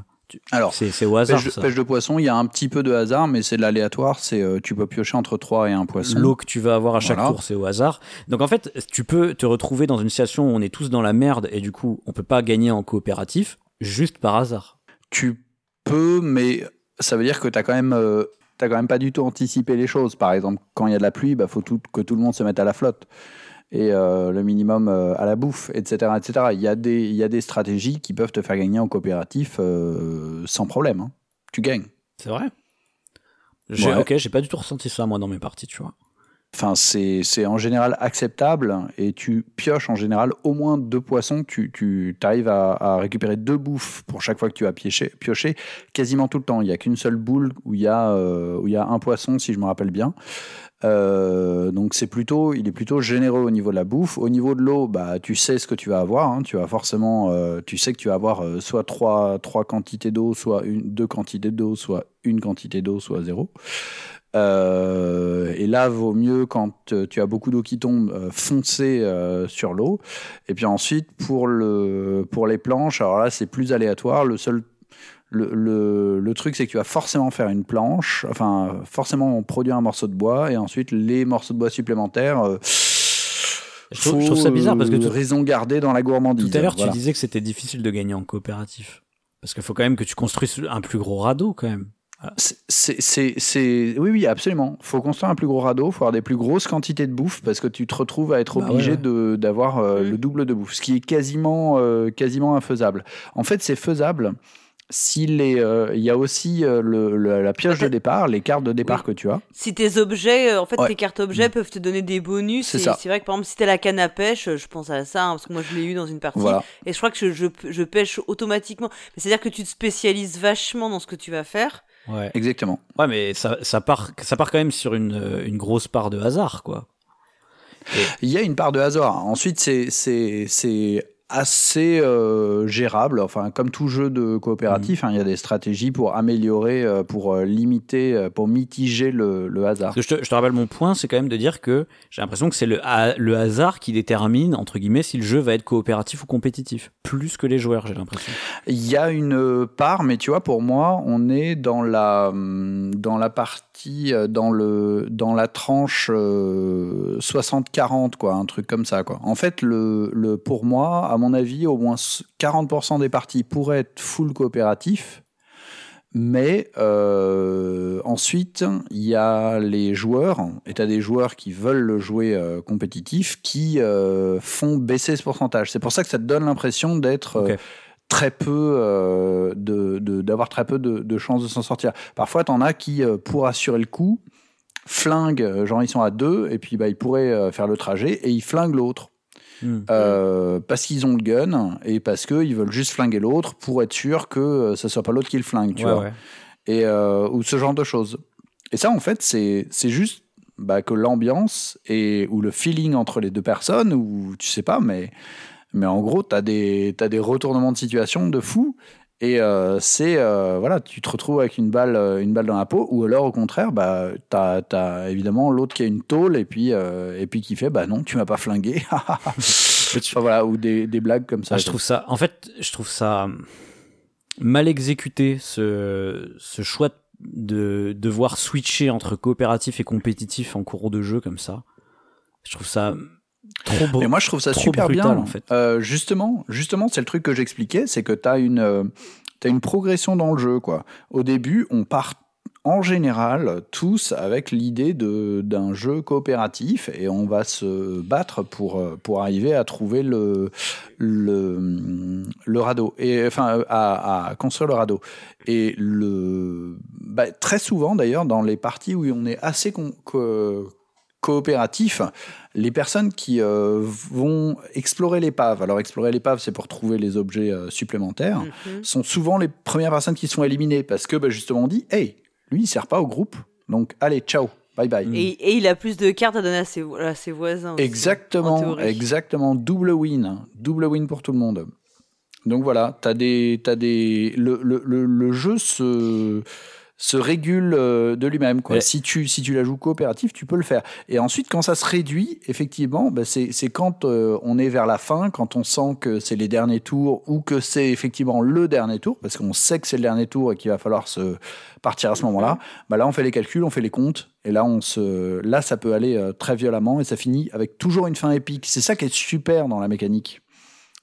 Alors, c'est c'est au hasard Pêche de, ça. pêche de poisson, il y a un petit peu de hasard, mais c'est de l'aléatoire. C'est euh, tu peux piocher entre 3 et un poisson. L'eau que tu vas avoir à chaque Voilà. tour, c'est au hasard. Donc en fait, tu peux te retrouver dans une situation où on est tous dans la merde et du coup, on peut pas gagner en coopératif juste par hasard. Tu peux, mais ça veut dire que t'as quand même, euh, t'as quand même pas du tout anticipé les choses. Par exemple, quand il y a de la pluie, bah faut tout, que tout le monde se mette à la flotte et euh, le minimum euh, à la bouffe, etc., etc. Il y a des, il y a des stratégies qui peuvent te faire gagner en coopératif euh, sans problème. hein. Tu gagnes. C'est vrai. Ouais. Ok, j'ai pas du tout ressenti ça moi dans mes parties, tu vois. Enfin, c'est c'est en général acceptable et tu pioches en général au moins deux poissons. Tu, tu arrives à, à récupérer deux bouffes pour chaque fois que tu as pioché, pioché quasiment tout le temps. Il n'y a qu'une seule boule où il y, a, euh, où il y a un poisson, si je me rappelle bien. Euh, donc c'est plutôt, il est plutôt généreux au niveau de la bouffe. Au niveau de l'eau, bah tu sais ce que tu vas avoir. Hein. Tu vas forcément, euh, tu sais que tu vas avoir euh, soit trois, trois quantités d'eau, soit une, deux quantités d'eau, soit une quantité d'eau, soit zéro. Et là, vaut mieux quand tu as beaucoup d'eau qui tombe, euh, foncer sur l'eau. Et puis ensuite, pour, le, pour les planches, alors là, c'est plus aléatoire. Le seul le, le, le, truc, c'est que tu vas forcément faire une planche, enfin, forcément produire un morceau de bois, et ensuite les morceaux de bois supplémentaires. Euh, je, trouve, je trouve ça bizarre parce que tout, raison gardée dans la gourdise. Tout à l'heure, voilà. tu disais que c'était difficile de gagner en coopératif. Parce qu'il faut quand même que tu construises un plus gros radeau, quand même. C'est, oui, oui, absolument. Faut construire un plus gros radeau, faut avoir des plus grosses quantités de bouffe parce que tu te retrouves à être obligé bah ouais. de, d'avoir euh, mmh. le double de bouffe, ce qui est quasiment, euh, quasiment infaisable. En fait, c'est faisable s'il est, euh, il y a aussi euh, le, le, la pioche de départ, les cartes de départ oui. que tu as. Si tes objets, euh, en fait, ouais. tes cartes objets mmh. peuvent te donner des bonus. C'est ça. C'est vrai que par exemple, si t'as la canne à pêche, je pense à ça, hein, parce que moi je l'ai eu dans une partie. Voilà. Et je crois que je, je, je pêche automatiquement. C'est-à-dire que tu te spécialises vachement dans ce que tu vas faire. Ouais. Exactement. Ouais, mais ça, ça, part, ça part quand même sur une, une grosse part de hasard, quoi. Et... Il y a une part de hasard. Ensuite, c'est assez euh, gérable. Enfin, comme tout jeu de coopératif, mmh. hein, il y a des stratégies pour améliorer, euh, pour euh, limiter, pour mitiger le, le hasard. je, te, je, te, rappelle mon point, c'est quand même de dire que j'ai l'impression que c'est le, le hasard qui détermine entre guillemets si le jeu va être coopératif ou compétitif, plus que les joueurs, j'ai l'impression. Il y a une part, mais tu vois, pour moi, on est dans la hum, dans la partie dans le dans la tranche 60-40 quoi, un truc comme ça quoi. En fait, le, le pour moi à mon avis, au moins 40% des parties pourraient être full coopératif. Mais euh, ensuite, il y a les joueurs, et tu as des joueurs qui veulent le jouer euh, compétitif, qui euh, font baisser ce pourcentage. C'est pour ça que ça te donne l'impression d'être. Très peu, de, de, d'avoir très peu de, de chances de s'en sortir. Parfois, tu en as qui, pour assurer le coup, flinguent, genre ils sont à deux, et puis bah, ils pourraient faire le trajet, et ils flinguent l'autre. Mmh. Euh, parce qu'ils ont le gun et parce qu'ils veulent juste flinguer l'autre pour être sûr que ce soit pas l'autre qui le flingue, tu ouais, vois. Ouais. Et, euh, ou ce genre de choses. Et ça, en fait, c'est juste bah, que l'ambiance et ou le feeling entre les deux personnes, ou tu sais pas, mais, mais en gros, tu as, as, des retournements de situation de fou. Et euh, c'est euh, voilà, tu te retrouves avec une balle, euh, une balle dans la peau, ou alors au contraire, bah t'as as évidemment l'autre qui a une tôle et puis euh, et puis qui fait bah non, tu m'as pas flingué. enfin, voilà, ou des, des blagues comme ça. Ah, je trouve ça, en fait, je trouve ça mal exécuté ce ce choix de devoir switcher entre coopératif et compétitif en cours de jeu comme ça. Je trouve ça Trop beau. Mais moi, je trouve ça super brutal, bien. En fait. Euh, justement, justement, c'est le truc que j'expliquais, c'est que tu as une, euh, as une progression dans le jeu. Quoi. Au début, on part en général tous avec l'idée d'un jeu coopératif et on va se battre pour, pour arriver à trouver le, le, le radeau, et, enfin à, à construire le radeau. Et le, bah, très souvent d'ailleurs, dans les parties où on est assez con, co coopératif, les personnes qui euh, vont explorer l'épave, alors explorer l'épave c'est pour trouver les objets euh, supplémentaires, mm -hmm. sont souvent les premières personnes qui sont éliminées parce que bah, justement on dit hey, lui il sert pas au groupe, donc allez ciao. Bye bye. Et, et, il a plus de cartes à donner à ses, à ses voisins. Aussi, exactement, exactement. Double win. Double win pour tout le monde. Donc voilà, as des, as des... Le, le, le, le jeu se se régule euh, de lui-même. Ouais. Si, tu, si tu la joues coopératif, tu peux le faire. Et ensuite, quand ça se réduit, effectivement, bah c'est quand euh, on est vers la fin, quand on sent que c'est les derniers tours ou que c'est effectivement le dernier tour, parce qu'on sait que c'est le dernier tour et qu'il va falloir se partir à ce moment-là. Bah là, on fait les calculs, on fait les comptes. Et là, on se, là, ça peut aller euh, très violemment et ça finit avec toujours une fin épique. C'est ça qui est super dans la mécanique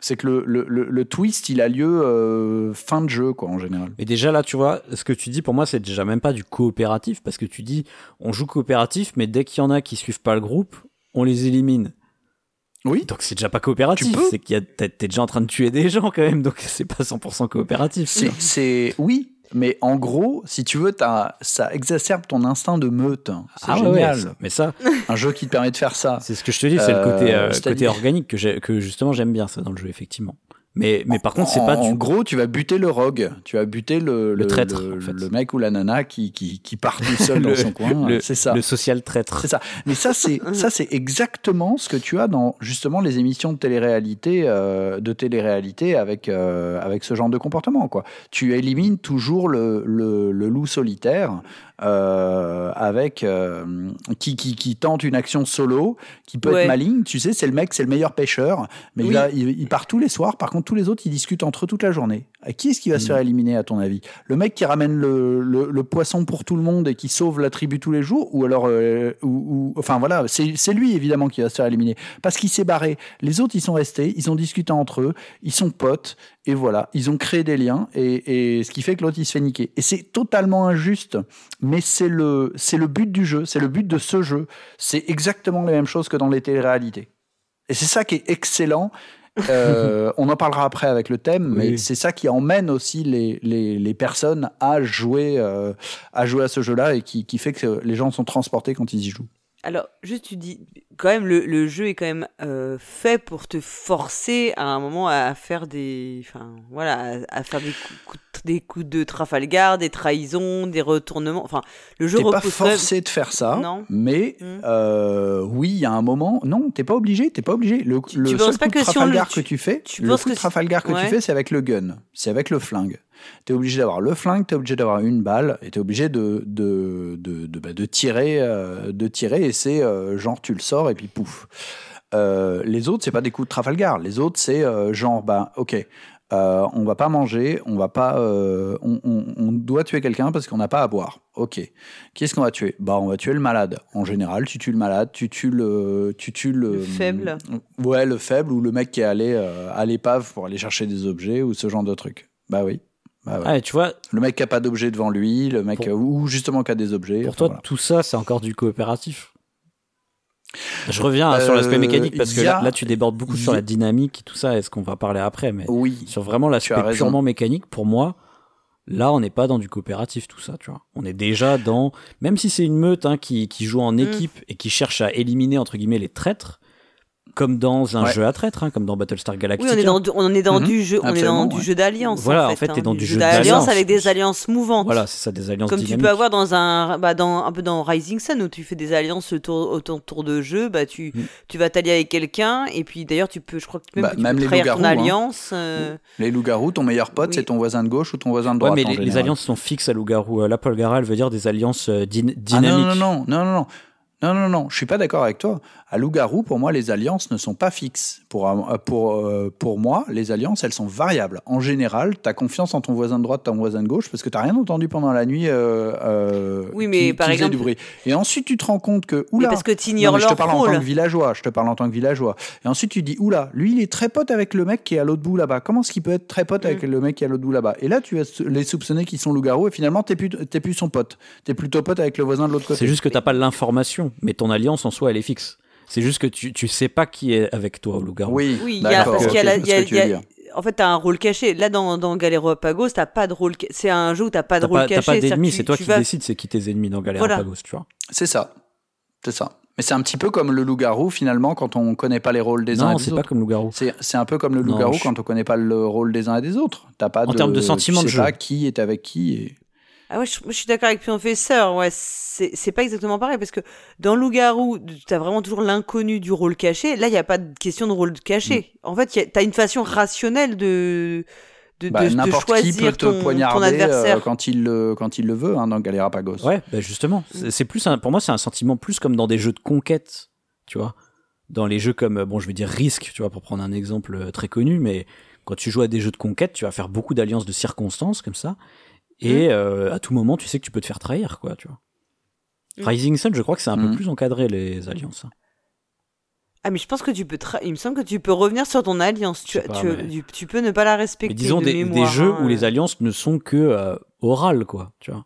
c'est que le, le, le, le, twist, il a lieu euh, fin de jeu, quoi, en général. Et déjà là, tu vois, ce que tu dis, pour moi, c'est déjà même pas du coopératif, parce que tu dis, on joue coopératif, mais dès qu'il y en a qui suivent pas le groupe, on les élimine. Oui. Donc c'est déjà pas coopératif, c'est qu'il y a t'es déjà en train de tuer des gens quand même, donc c'est pas 100% coopératif. C'est oui, mais en gros, si tu veux, as, ça exacerbe ton instinct de meute. C'est Ah ouais, génial. mais ça, Un jeu qui te permet de faire ça. c'est ce que je te dis, c'est le côté, Euh, euh, côté organique que, que justement j'aime bien ça dans le jeu, effectivement. Mais, mais par contre, c'est en, pas en du. gros, tu vas buter le rogue, tu vas buter le, Le traître, le, en fait. le mec ou la nana qui, qui, qui part tout seul dans son coin. le- c'est ça. Le social traître. C'est ça. Mais ça, c'est ça, c'est exactement ce que tu as dans justement les émissions de télé-réalité, euh, de télé-réalité avec euh, avec ce genre de comportement. Quoi. Tu élimines toujours le, le, le loup solitaire euh, avec euh, qui, qui qui tente une action solo, qui peut Ouais. être maligne. Tu sais, c'est le mec, c'est le meilleur pêcheur, mais il, Oui. il, il part tous les soirs. Par contre, tous les autres, ils discutent entre eux toute la journée. À qui est-ce qui va se faire éliminer à ton avis? Le mec qui ramène le, le, le poisson pour tout le monde et qui sauve la tribu tous les jours, ou alors, euh, ou, ou- enfin voilà, c'est lui évidemment qui va se faire éliminer parce qu'il s'est barré. Les autres, ils sont restés, ils ont discuté entre eux, ils sont potes et voilà, ils ont créé des liens et, et ce qui fait que l'autre il se fait niquer. Et c'est totalement injuste, mais c'est le c'est le but du jeu, c'est le but de ce jeu. C'est exactement la même chose que dans les téléréalités. Et c'est ça qui est excellent. Euh, on en parlera après avec le thème, mais Oui. c'est ça qui emmène aussi les, les, les personnes à jouer, euh, à jouer à ce jeu-là et qui, qui fait que les gens sont transportés quand ils y jouent. Alors, juste, tu dis, quand même, le, le jeu est quand même euh, fait pour te forcer à un moment à faire des. Enfin, voilà, à, à faire des coups, coups- des coups de Trafalgar, des trahisons, des retournements. Enfin, le jeu pas repose même- forcé de faire ça, Non. mais Mm. euh, oui, il y a un moment. Non, t'es pas obligé. T'es pas obligé. Le, Tu- le tu seul pas coup de si le- Trafalgar que tu fais, tu le coup de Trafalgar que ouais. tu fais, c'est avec le gun, c'est avec le flingue. T'es obligé d'avoir le flingue, t'es obligé d'avoir une balle, et t'es obligé de de de, de, bah, de tirer, euh, de tirer, et c'est euh, genre tu le sors et puis pouf. Euh, les autres, c'est pas des coups de Trafalgar. Les autres, c'est euh, genre, bah, ok, euh, on va pas manger, on va pas, euh, on, on- on doit tuer quelqu'un parce qu'on n'a pas à boire. Ok. Qui est-ce qu'on va tuer? Bah, on va tuer le malade. En général, tu tues le malade, tu tues le, tu tues le, Le faible. Ouais, le faible ou le mec qui est allé euh, à l'épave pour aller chercher des objets ou ce genre de truc. Bah oui. Bah ouais. Ouais, tu vois, Le mec qui a pas d'objet devant lui, le mec Pour- ou justement qui a des objets. pour enfin, toi, voilà. tout ça, c'est encore du coopératif. Je reviens hein, sur Euh, l'aspect mécanique parce que a- là, là, tu débordes beaucoup sur la dynamique et tout ça, est-ce qu'on va parler après, mais Oui. sur vraiment l'aspect purement mécanique, pour moi, là, on n'est pas dans du coopératif, tout ça, tu vois. On est déjà dans, même si c'est une meute hein, qui, qui joue Mm. en équipe et qui cherche à éliminer, entre guillemets, les traîtres, comme dans un Ouais. jeu à traître, hein, comme dans Battlestar Oui, Galactica. on est dans, du- on est dans Mhm. du jeu, on est dans du ouais. jeu d'alliance. Voilà, en fait, t'es hein, dans du jeu d'alliance avec des alliances mouvantes. Voilà, c'est ça, des alliances Comme tu peux avoir dans un, bah dans, un peu dans Rising Sun où tu fais des alliances autour, autour, autour de jeu, bah tu, Mm. tu vas t'allier avec quelqu'un et puis d'ailleurs tu peux, je crois que même, Bah, que tu même peux les trahir ton loups-garous, hein. alliance. euh, Les loups-garous, ton meilleur pote, Oui. c'est ton voisin de gauche ou ton voisin de Ouais, droite. mais en les, alliances sont fixes à loup-garou. Euh, La Polgara, elle veut dire des alliances euh, Ah dynamiques. non, non, non, non, non, non. Non, non, non, je suis pas d'accord avec toi. À Loup-Garou, pour moi, les alliances ne sont pas fixes. Pour, euh, pour, euh, pour moi, les alliances, elles sont variables. En général, tu as confiance en ton voisin de droite, ton voisin de gauche, parce que tu rien entendu pendant la nuit euh, euh, Oui, mais qui, par qui faisait exemple- du bruit. Et ensuite, tu te rends compte que, mais oula, parce que tu ignores je te leur parle en tant que villageois, je te parle en tant que villageois. Et ensuite, tu dis, oula, lui, il est très pote avec le mec qui est à l'autre bout là-bas. Comment est-ce qu'il peut être très pote avec Mm. le mec qui est à l'autre bout là-bas? Et là, tu vas les soupçonner qu'ils sont loup-garou, et finalement, t'es plus, t'es plus son pote. T'es plutôt pote avec le voisin de l'autre côté. C'est juste que t'as pas l'information, mais ton alliance en soi, elle est fixe. C'est juste que tu, tu sais pas qui est avec toi au loup-garou. Oui, Oui, il y a, parce qu'il y a la- y a- y a- en fait, t'as un rôle caché. Là, dans, dans Galéropagos, t'as pas de rôle. ca- C'est un jeu où t'as pas de rôle pas, t'as caché. pas d'ennemis, c'est toi tu qui vas- décides c'est qui tes ennemis dans Voilà. Galérapagos, tu vois. C'est ça. C'est ça. Mais c'est un petit peu comme le loup-garou, finalement, quand on connaît pas les rôles des uns Non, et des c'est autres. pas comme loup-garou. C'est c'est un peu comme le Non, loup-garou je- quand on connaît pas le rôle des uns et des autres. T'as pas En de, termes de sentiment tu de sais jeu. pas qui est avec qui. Et... Ah ouais, je, suis d'accord avec Professeur. Ouais, c'est pas exactement pareil parce que dans Loup-garou, t'as vraiment toujours l'inconnu du rôle caché. Là, il y a pas de question de rôle caché. Mm. En fait, t'as une façon rationnelle de de, Bah, de- qui peut te ton, ton poignarder adversaire. euh, quand, il le, quand il le veut hein, dans Galérapagos. Ouais, bah justement. Mm. C'est- plus un- pour moi, c'est un sentiment plus comme dans des jeux de conquête, tu vois. Dans les jeux comme, bon, je vais dire Risk, tu vois, pour prendre un exemple euh, très connu, mais quand tu joues à des jeux de conquête, tu vas faire beaucoup d'alliances de circonstances comme ça. Mm. Et euh, à tout moment, tu sais que tu peux te faire trahir, quoi, tu vois. Mm. Rising Sun, je crois que c'est un Mm. peu plus encadré, les alliances. hein. Ah mais je pense que tu peux. tra- Il me semble que tu peux revenir sur ton alliance. Tu, pas, tu, mais- tu- tu peux ne pas la respecter. Mais disons de des, jeux hein, où les euh. alliances ne sont que euh, orales, quoi, tu vois.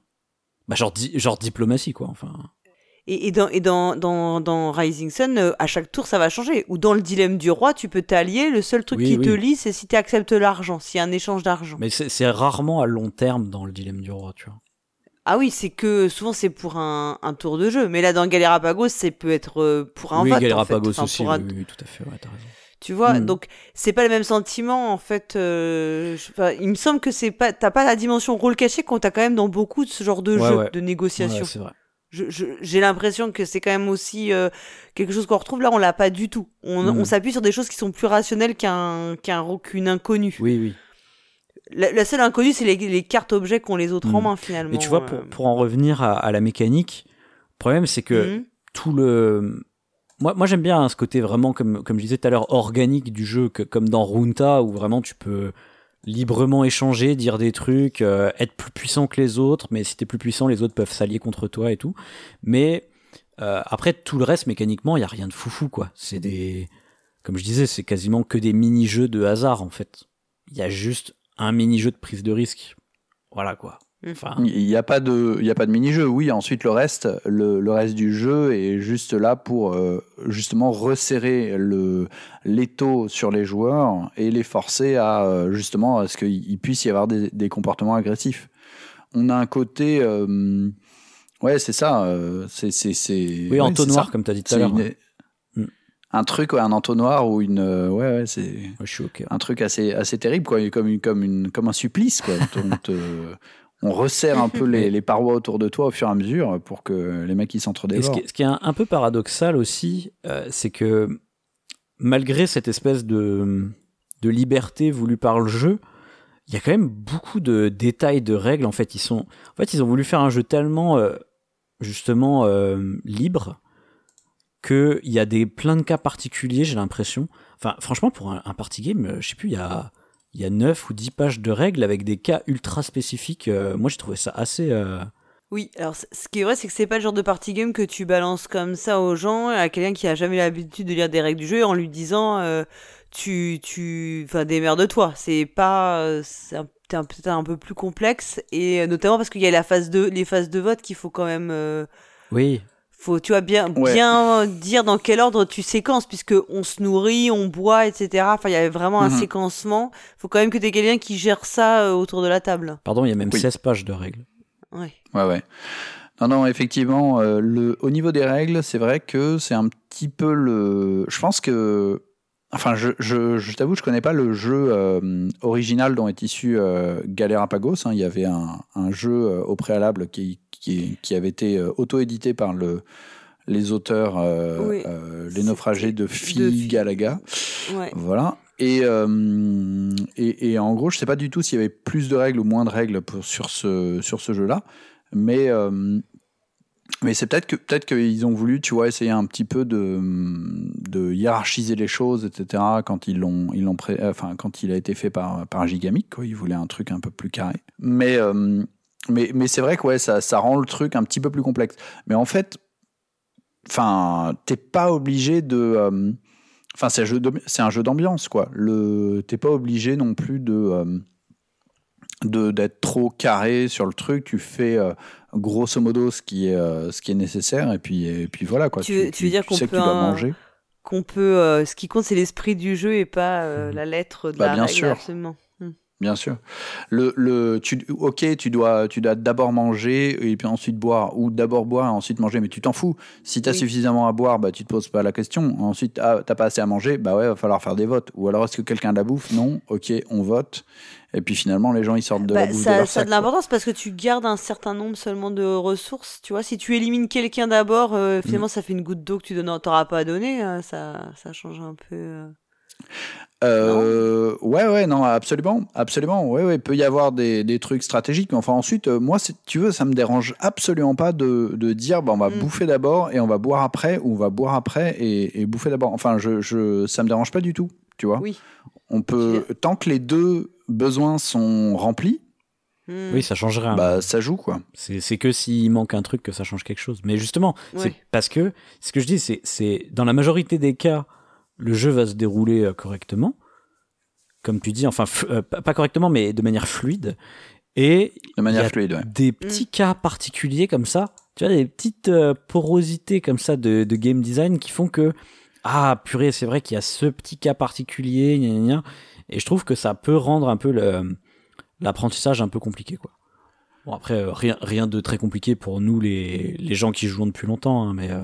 Bah, genre, di- genre diplomatie, quoi, enfin. Et, et, dans, et dans, dans, dans Rising Sun, euh, à chaque tour, ça va changer. Ou dans le dilemme du roi, tu peux t'allier. Le seul truc Oui, qui oui. te lie, c'est si tu acceptes l'argent, s'il y a un échange d'argent. Mais c'est rarement à long terme dans le dilemme du roi, tu vois. Ah oui, c'est que souvent c'est pour un, un tour de jeu. Mais là, dans Galerapagos, c'est peut être euh, pour un oui, vote. en fait. Galerapagos Enfin, aussi, un- oui, oui, tout à fait, ouais, t'as raison. Tu vois, Mm. donc c'est pas le même sentiment en fait. euh, je- il me semble que c'est pas, t'as pas la dimension rôle caché qu'on t'as quand même dans beaucoup de ce genre de Ouais, jeux ouais. de négociation. Ouais, c'est vrai. J'ai l'impression que c'est quand même aussi euh, quelque chose qu'on retrouve là, on l'a pas du tout. On, Mm. on s'appuie sur des choses qui sont plus rationnelles qu'un qu'un qu'une inconnue. Oui, oui. La, la seule inconnue, c'est les, les cartes objets qu'ont les autres en Mm. main finalement. Mais tu vois, pour, euh. pour en revenir à, à la mécanique, le problème, c'est que Mhm. tout le. Moi, moi j'aime bien hein, ce côté vraiment, comme, comme je disais tout à l'heure, organique du jeu, que, comme dans Runta, où vraiment tu peux librement échanger, dire des trucs, euh, être plus puissant que les autres, mais si t'es plus puissant, les autres peuvent s'allier contre toi et tout. Mais euh, après, tout le reste, mécaniquement, il y a rien de foufou, quoi. C'est des. Comme je disais, c'est quasiment que des mini-jeux de hasard, en fait. Il y a juste un mini-jeu de prise de risque. Voilà, quoi. Enfin, Il n'y a pas de, il y a pas de mini-jeu. Oui, ensuite le reste, le, le reste du jeu est juste là pour euh, justement resserrer le l'étau sur les joueurs et les forcer à euh, justement à ce qu'il il puisse y avoir des, des comportements agressifs. On a un côté, euh, ouais, c'est ça. euh, c'est c'est. Oui, ouais, entonnoir, comme tu as dit tout à l'heure. une-. Mm. Un truc, ouais, un entonnoir ou une, euh, ouais, ouais, c'est Ouais, un truc assez, assez terrible, quoi, comme, une, comme, une, comme un supplice. Quoi. on, te- on resserre un peu les, les parois autour de toi au fur et à mesure pour que les mecs ils ce s'entre-dévorent. qui, est- ce qui est un, un peu paradoxal aussi, euh, c'est que malgré cette espèce de, de liberté voulue par le jeu, il y a quand même beaucoup de détails de règles. En fait, ils sont, en fait, ils ont voulu faire un jeu tellement euh, justement euh, libre que il y a des plein de cas particuliers. J'ai l'impression. Enfin, franchement, pour un, un party game, je sais plus, il y a il y a 9 ou 10 pages de règles avec des cas ultra spécifiques. Euh, moi, j'ai trouvé ça assez. euh, Oui, alors ce qui est vrai, c'est que c'est pas le genre de party game que tu balances comme ça aux gens, à quelqu'un qui a jamais l'habitude de lire des règles du jeu, en lui disant euh, tu, tu, enfin, démerde-toi. C'est pas, c'est un- un- peut-être un peu plus complexe, et notamment parce qu'il y a la phase de, les phases de vote qu'il faut quand même, Oui, faut, tu vois, bien, Ouais. bien dire dans quel ordre tu séquences, puisque on se nourrit, on boit, etc. Enfin, il y a vraiment un Mhm. séquencement. Faut quand même que t'aies quelqu'un qui gère ça euh, autour de la table. pardon, il y a même Oui. 16 pages de règles. Ouais. Ouais, ouais. Non, non, effectivement, euh, le, au niveau des règles, c'est vrai que c'est un petit peu le. Je pense que. Enfin, je, je, je t'avoue, je connais pas le jeu euh, original dont est issu euh, Galerapagos. hein. Il y avait un, un jeu euh, au préalable qui, qui, qui avait été euh, auto-édité par le, les auteurs, Oui. les naufragés de Phi. Galaga. Ouais. Voilà. Et, et, et en gros, je sais pas du tout s'il y avait plus de règles ou moins de règles pour, sur ce, sur ce jeu-là. Mais, mais c'est peut-être que peut-être qu'ils ont voulu, tu vois, essayer un petit peu de, hiérarchiser les choses, etc. Quand ils l'ont, ils l'ont pré- enfin quand il a été fait par par Gigamic, quoi. Ils voulaient un truc un peu plus carré. Mais euh, mais, mais c'est vrai que ouais, ça, ça rend le truc un petit peu plus complexe. Mais en fait, enfin, t'es pas obligé de. euh, Enfin, c'est un jeu de- c'est un jeu d'ambiance, quoi. Le, t'es pas obligé non plus de. euh, d'être trop carré sur le truc, tu fais euh, grosso modo ce qui est euh, ce qui est nécessaire et puis et puis voilà quoi. Tu veux- tu veux dire qu'on peut un- qu'on peut euh, ce qui compte c'est l'esprit du jeu et pas euh, la lettre de Bah, la bien règle sûr. absolument Hmm. Bien sûr. Le, le, tu, ok, tu dois, tu dois d'abord manger et puis ensuite boire, ou d'abord boire et ensuite manger, mais tu t'en fous. Si tu as Oui. suffisamment à boire, bah, tu te poses pas la question. Ensuite, ah, t'as pas assez à manger, bah ouais, va falloir faire des votes. Ou alors, est-ce que quelqu'un la bouffe? Non, ok, on vote. Et puis finalement, les gens, ils sortent de Bah, la bouffe de ça, leur ça a de l'importance parce que tu gardes un certain nombre seulement de ressources tu vois si tu élimines quelqu'un d'abord euh, finalement Mm. ça fait une goutte d'eau que tu donnes t'auras pas à donner euh, ça ça change un peu euh. Euh, ouais, ouais, non, absolument, absolument. Ouais, ouais, il peut y avoir des, des trucs stratégiques, mais enfin ensuite, euh, moi, si tu veux, ça me dérange absolument pas de, de dire, bah, on va Mm. bouffer d'abord et on va boire après, ou on va boire après et, et bouffer d'abord. Enfin, je, je, ça me dérange pas du tout, tu vois. oui On peut, tant que les deux besoins sont remplis, Hmm. Oui, ça change rien. bah, ça joue, quoi. C'est que s'il manque un truc que ça change quelque chose. Mais justement, c'est parce que ce que je dis, c'est c'est dans la majorité des cas, le jeu va se dérouler euh, correctement, comme tu dis, enfin euh, pas correctement, mais de manière fluide. Et De manière il y a fluide, ouais. des petits cas particuliers comme ça, tu vois, des petites euh, porosités comme ça de, de game design qui font que, ah, purée, c'est vrai qu'il y a ce petit cas particulier, gna, gna, gna. Et je trouve que ça peut rendre un peu l'apprentissage un peu compliqué, quoi. Bon, après, euh, rien, rien de très compliqué pour nous, les, les gens qui jouent depuis longtemps, hein, mais euh,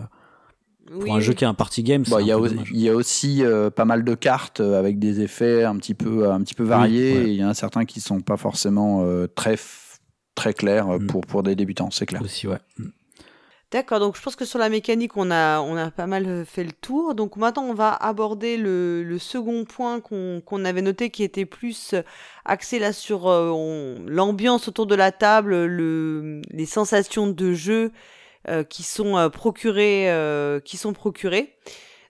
pour Oui, un jeu qui est un party game, c'est Bon, il y, dommage. il y a aussi euh, pas mal de cartes avec des effets un petit peu, un petit peu variés. Il y en a certains qui sont pas forcément euh, très, très clairs Mm. pour, pour des débutants, c'est clair. Aussi, ouais. D'accord, donc je pense que sur la mécanique, on a, on a pas mal euh, fait le tour. Donc maintenant, on va aborder le, le second point qu'on qu'on avait noté qui était plus euh, axé là sur euh, l'ambiance autour de la table, le, les sensations de jeu euh, qui sont euh, procurées, qui sont procurées.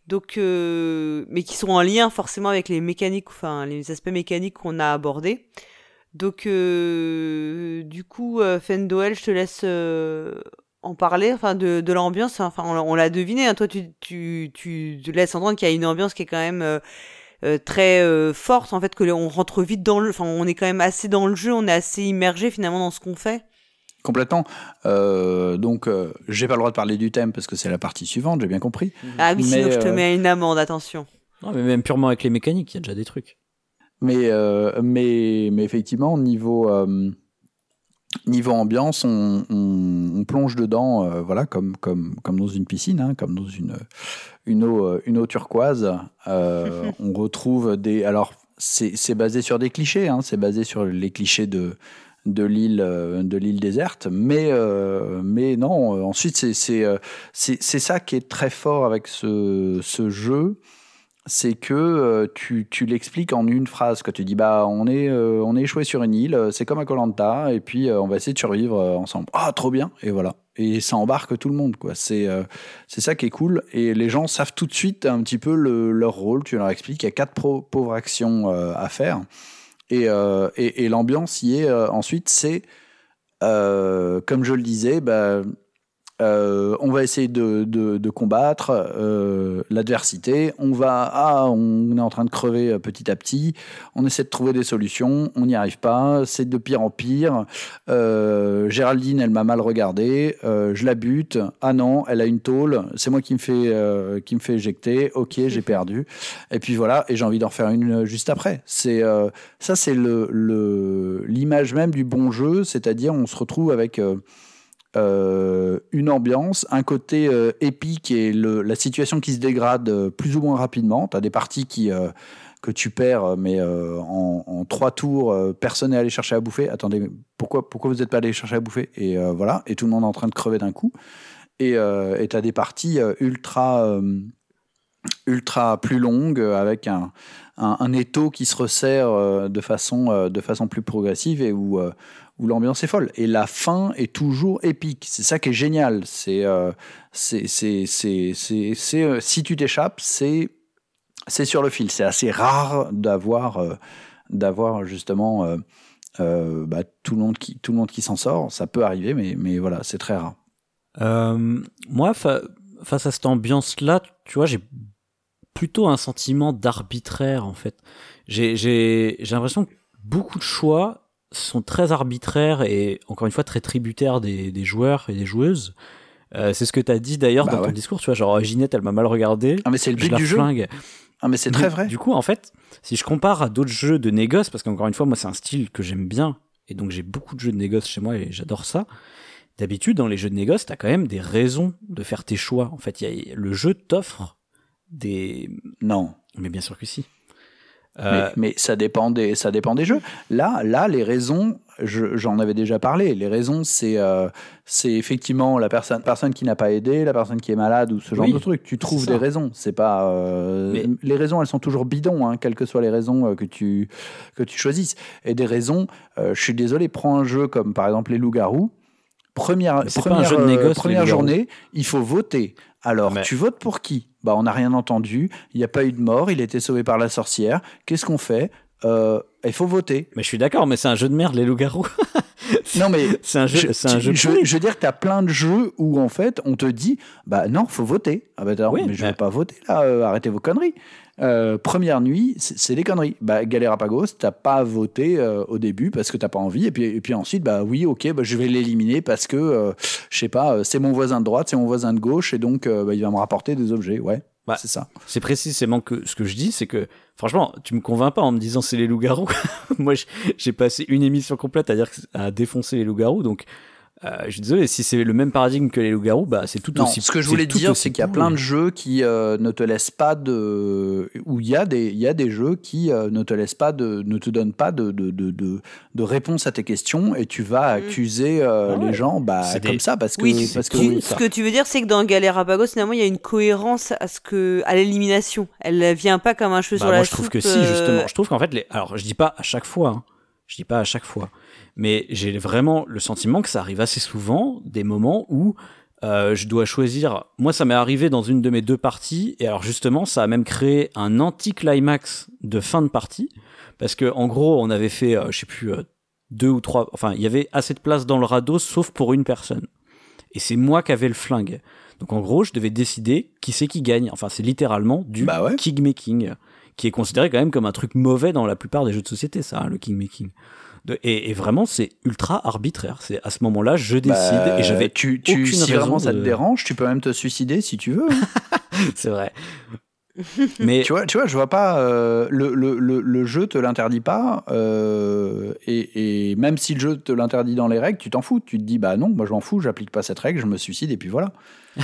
Donc, mais qui sont en lien forcément avec les mécaniques, enfin les aspects mécaniques qu'on a abordés. Donc, du coup, Fendoel, je te laisse en parler, enfin de, de l'ambiance. Enfin, on, l'a- on l'a deviné. hein, toi, tu, tu, tu te laisses entendre qu'il y a une ambiance qui est quand même euh, euh, très euh, forte. En fait, que on rentre vite dans le. Enfin, on est quand même assez dans le jeu. On est assez immergé finalement dans ce qu'on fait. Complètement. Euh, donc, euh, j'ai pas le droit de parler du thème parce que c'est la partie suivante, j'ai bien compris. Ah oui, Mais, sinon je te mets une amende. Attention. Non, mais même purement avec les mécaniques, il y a déjà des trucs. Mais, euh, mais, mais effectivement, niveau, euh, niveau ambiance, on, on- on plonge dedans, euh, voilà, comme, comme, comme dans une piscine, hein, comme dans une, une, eau, euh, une eau turquoise. Euh, on retrouve des. Alors, c'est basé sur des clichés, hein, c'est basé sur les clichés de de l'île de l'île déserte mais euh, mais non ensuite c'est c'est c'est c'est ça qui est très fort avec ce ce jeu c'est que euh, tu, tu l'expliques en une phrase. Quand tu dis, bah, on est, euh, on est échoué sur une île, euh, c'est comme à Colanta, et puis on va essayer de survivre ensemble. Ah, trop bien, et voilà. Et ça embarque tout le monde, quoi. C'est c'est ça qui est cool. Et les gens savent tout de suite un petit peu le- leur rôle. Tu leur expliques qu'il y a quatre pauvres actions à faire. Et, et, et l'ambiance y est ensuite, c'est, comme je le disais, bah, euh, on va essayer de, de, de combattre euh, l'adversité. On va, ah, on est en train de crever euh, petit à petit. On essaie de trouver des solutions. On n'y arrive pas. C'est de pire en pire. Euh, Géraldine, elle m'a mal regardé. Je la bute. Ah non, elle a une tôle. C'est moi qui me euh, qui me fait éjecter. Ok, j'ai perdu. Et puis voilà. Et j'ai envie d'en refaire une juste après. C'est ça, c'est le- l'image même du bon jeu. C'est-à-dire, on se retrouve avec euh, une ambiance, un côté euh, épique et la situation qui se dégrade euh, plus ou moins rapidement. Tu as des parties que tu perds, mais en, trois tours, personne n'est allé chercher à bouffer. Attendez, pourquoi, vous n'êtes pas allé chercher à bouffer? Et voilà, et tout le monde est en train de crever d'un coup. Et tu as des parties ultra, ultra plus longues avec un, un, un étau qui se resserre de, façon, de façon plus progressive et où, où l'ambiance est folle. Et la fin est toujours épique. C'est ça qui est génial. C'est, euh, euh, si tu t'échappes, c'est, sur le fil. C'est assez rare d'avoir, euh, justement bah, tout le monde qui, qui s'en sort. Ça peut arriver, mais, mais voilà, c'est très rare. Moi, fa- face à cette ambiance-là, tu vois, j'ai plutôt un sentiment d'arbitraire en fait. J'ai j'ai l'impression que beaucoup de choix sont très arbitraires et encore une fois très tributaires des, des joueurs et des joueuses. Euh, c'est ce que tu as dit d'ailleurs Bah dans ton discours, tu vois, genre Ginette, elle m'a mal regardé. Ah, mais c'est le but du jeu. flingue. Ah, mais c'est très vrai. Du coup, en fait, si je compare à d'autres jeux de négoce, parce qu'encore une fois, moi, c'est un style que j'aime bien, et donc j'ai beaucoup de jeux de négoce chez moi et j'adore ça. D'habitude, dans les jeux de négoce, t'as quand même des raisons de faire tes choix. En fait, y a- le jeu t'offre des. Non. Mais bien sûr que si. Mais, Euh, mais ça dépend des ça dépend des jeux. Là là les raisons je- j'en avais déjà parlé. Les raisons c'est euh, c'est effectivement la personne personne qui n'a pas aidé, la personne qui est malade ou ce genre Oui, de truc. Tu trouves des raisons. C'est pas euh, Mais- les raisons elles sont toujours bidons hein, quelles que soient les raisons que tu que tu choisisses. Et des raisons je suis désolé prends un jeu comme par exemple les loups-garous. Première, première, jeu négoce, journée, il faut voter. Alors, Mais- tu votes pour qui? Bah, on n'a rien entendu. Il n'y a pas eu de mort. Il a été sauvé par la sorcière. Qu'est-ce qu'on fait? Euh, il faut voter. Mais je suis d'accord, mais c'est un jeu de merde, les loups-garous. non, mais c'est un jeu. C'est un jeu. Je, je, veux dire que tu as plein de jeux où en fait on te dit, bah non, faut voter. Ah bah alors, mais je vais pas voter là. Euh, arrêtez vos conneries. Euh, première nuit, c'est des conneries. Bah, Galerapagos, t'as pas voté euh, au début parce que t'as pas envie, et puis, et puis ensuite, bah oui, ok, bah, je vais l'éliminer parce que, euh, je sais pas, c'est mon voisin de droite, c'est mon voisin de gauche, et donc bah, il va me rapporter des objets, ouais. Bah, c'est ça. C'est précisément que ce que je dis, c'est que franchement, tu me convaincs pas en me disant c'est les loups-garous. Moi, j'ai passé une émission complète à dire à défoncer les loups-garous, donc je suis désolé, si c'est le même paradigme que les loups-garous, bah, c'est tout non, aussi. Ce que je voulais dire, c'est qu'il y a plein de jeux qui euh, ne te laissent pas de. où il y, a des, il y a des jeux qui euh, ne te laissent pas de. ne te donnent pas de, de, de, de, réponse à tes questions et tu vas mm. accuser ah les gens bah, comme ça parce que. Oui, parce que, ce que tu veux dire, c'est que dans Galera finalement, il y a une cohérence à, ce que, à l'élimination. Elle vient pas comme un cheveu bah, sur la soupe. Moi, je trouve que si, justement. Je trouve qu'en fait, les... alors, je dis pas à chaque fois. Hein. Je dis pas à chaque fois mais j'ai vraiment le sentiment que ça arrive assez souvent, des moments où euh, je dois choisir. Moi, ça m'est arrivé dans une de mes deux parties, et alors justement, ça a même créé un anti-climax de fin de partie, parce que en gros, on avait fait, euh, je sais plus, euh, deux ou trois. Enfin, il y avait assez de place dans le radeau, sauf pour une personne. Et c'est moi qui avais le flingue. Donc en gros, je devais décider qui c'est qui gagne. Enfin, c'est littéralement du bah making, qui est considéré quand même comme un truc mauvais dans la plupart des jeux de société, ça, hein, le king making et, vraiment, c'est ultra arbitraire. C'est à ce moment-là, je décide et j'avais tu, tu, si vraiment ça te dérange, tu peux même te suicider si tu veux. Hein. c'est vrai. Mais tu vois, tu vois, je vois pas euh, le, le, le, jeu te l'interdit pas euh, et, et, même si le jeu te l'interdit dans les règles, tu t'en fous. Tu te dis bah non, moi je m'en fous, j'applique pas cette règle, je me suicide et puis voilà.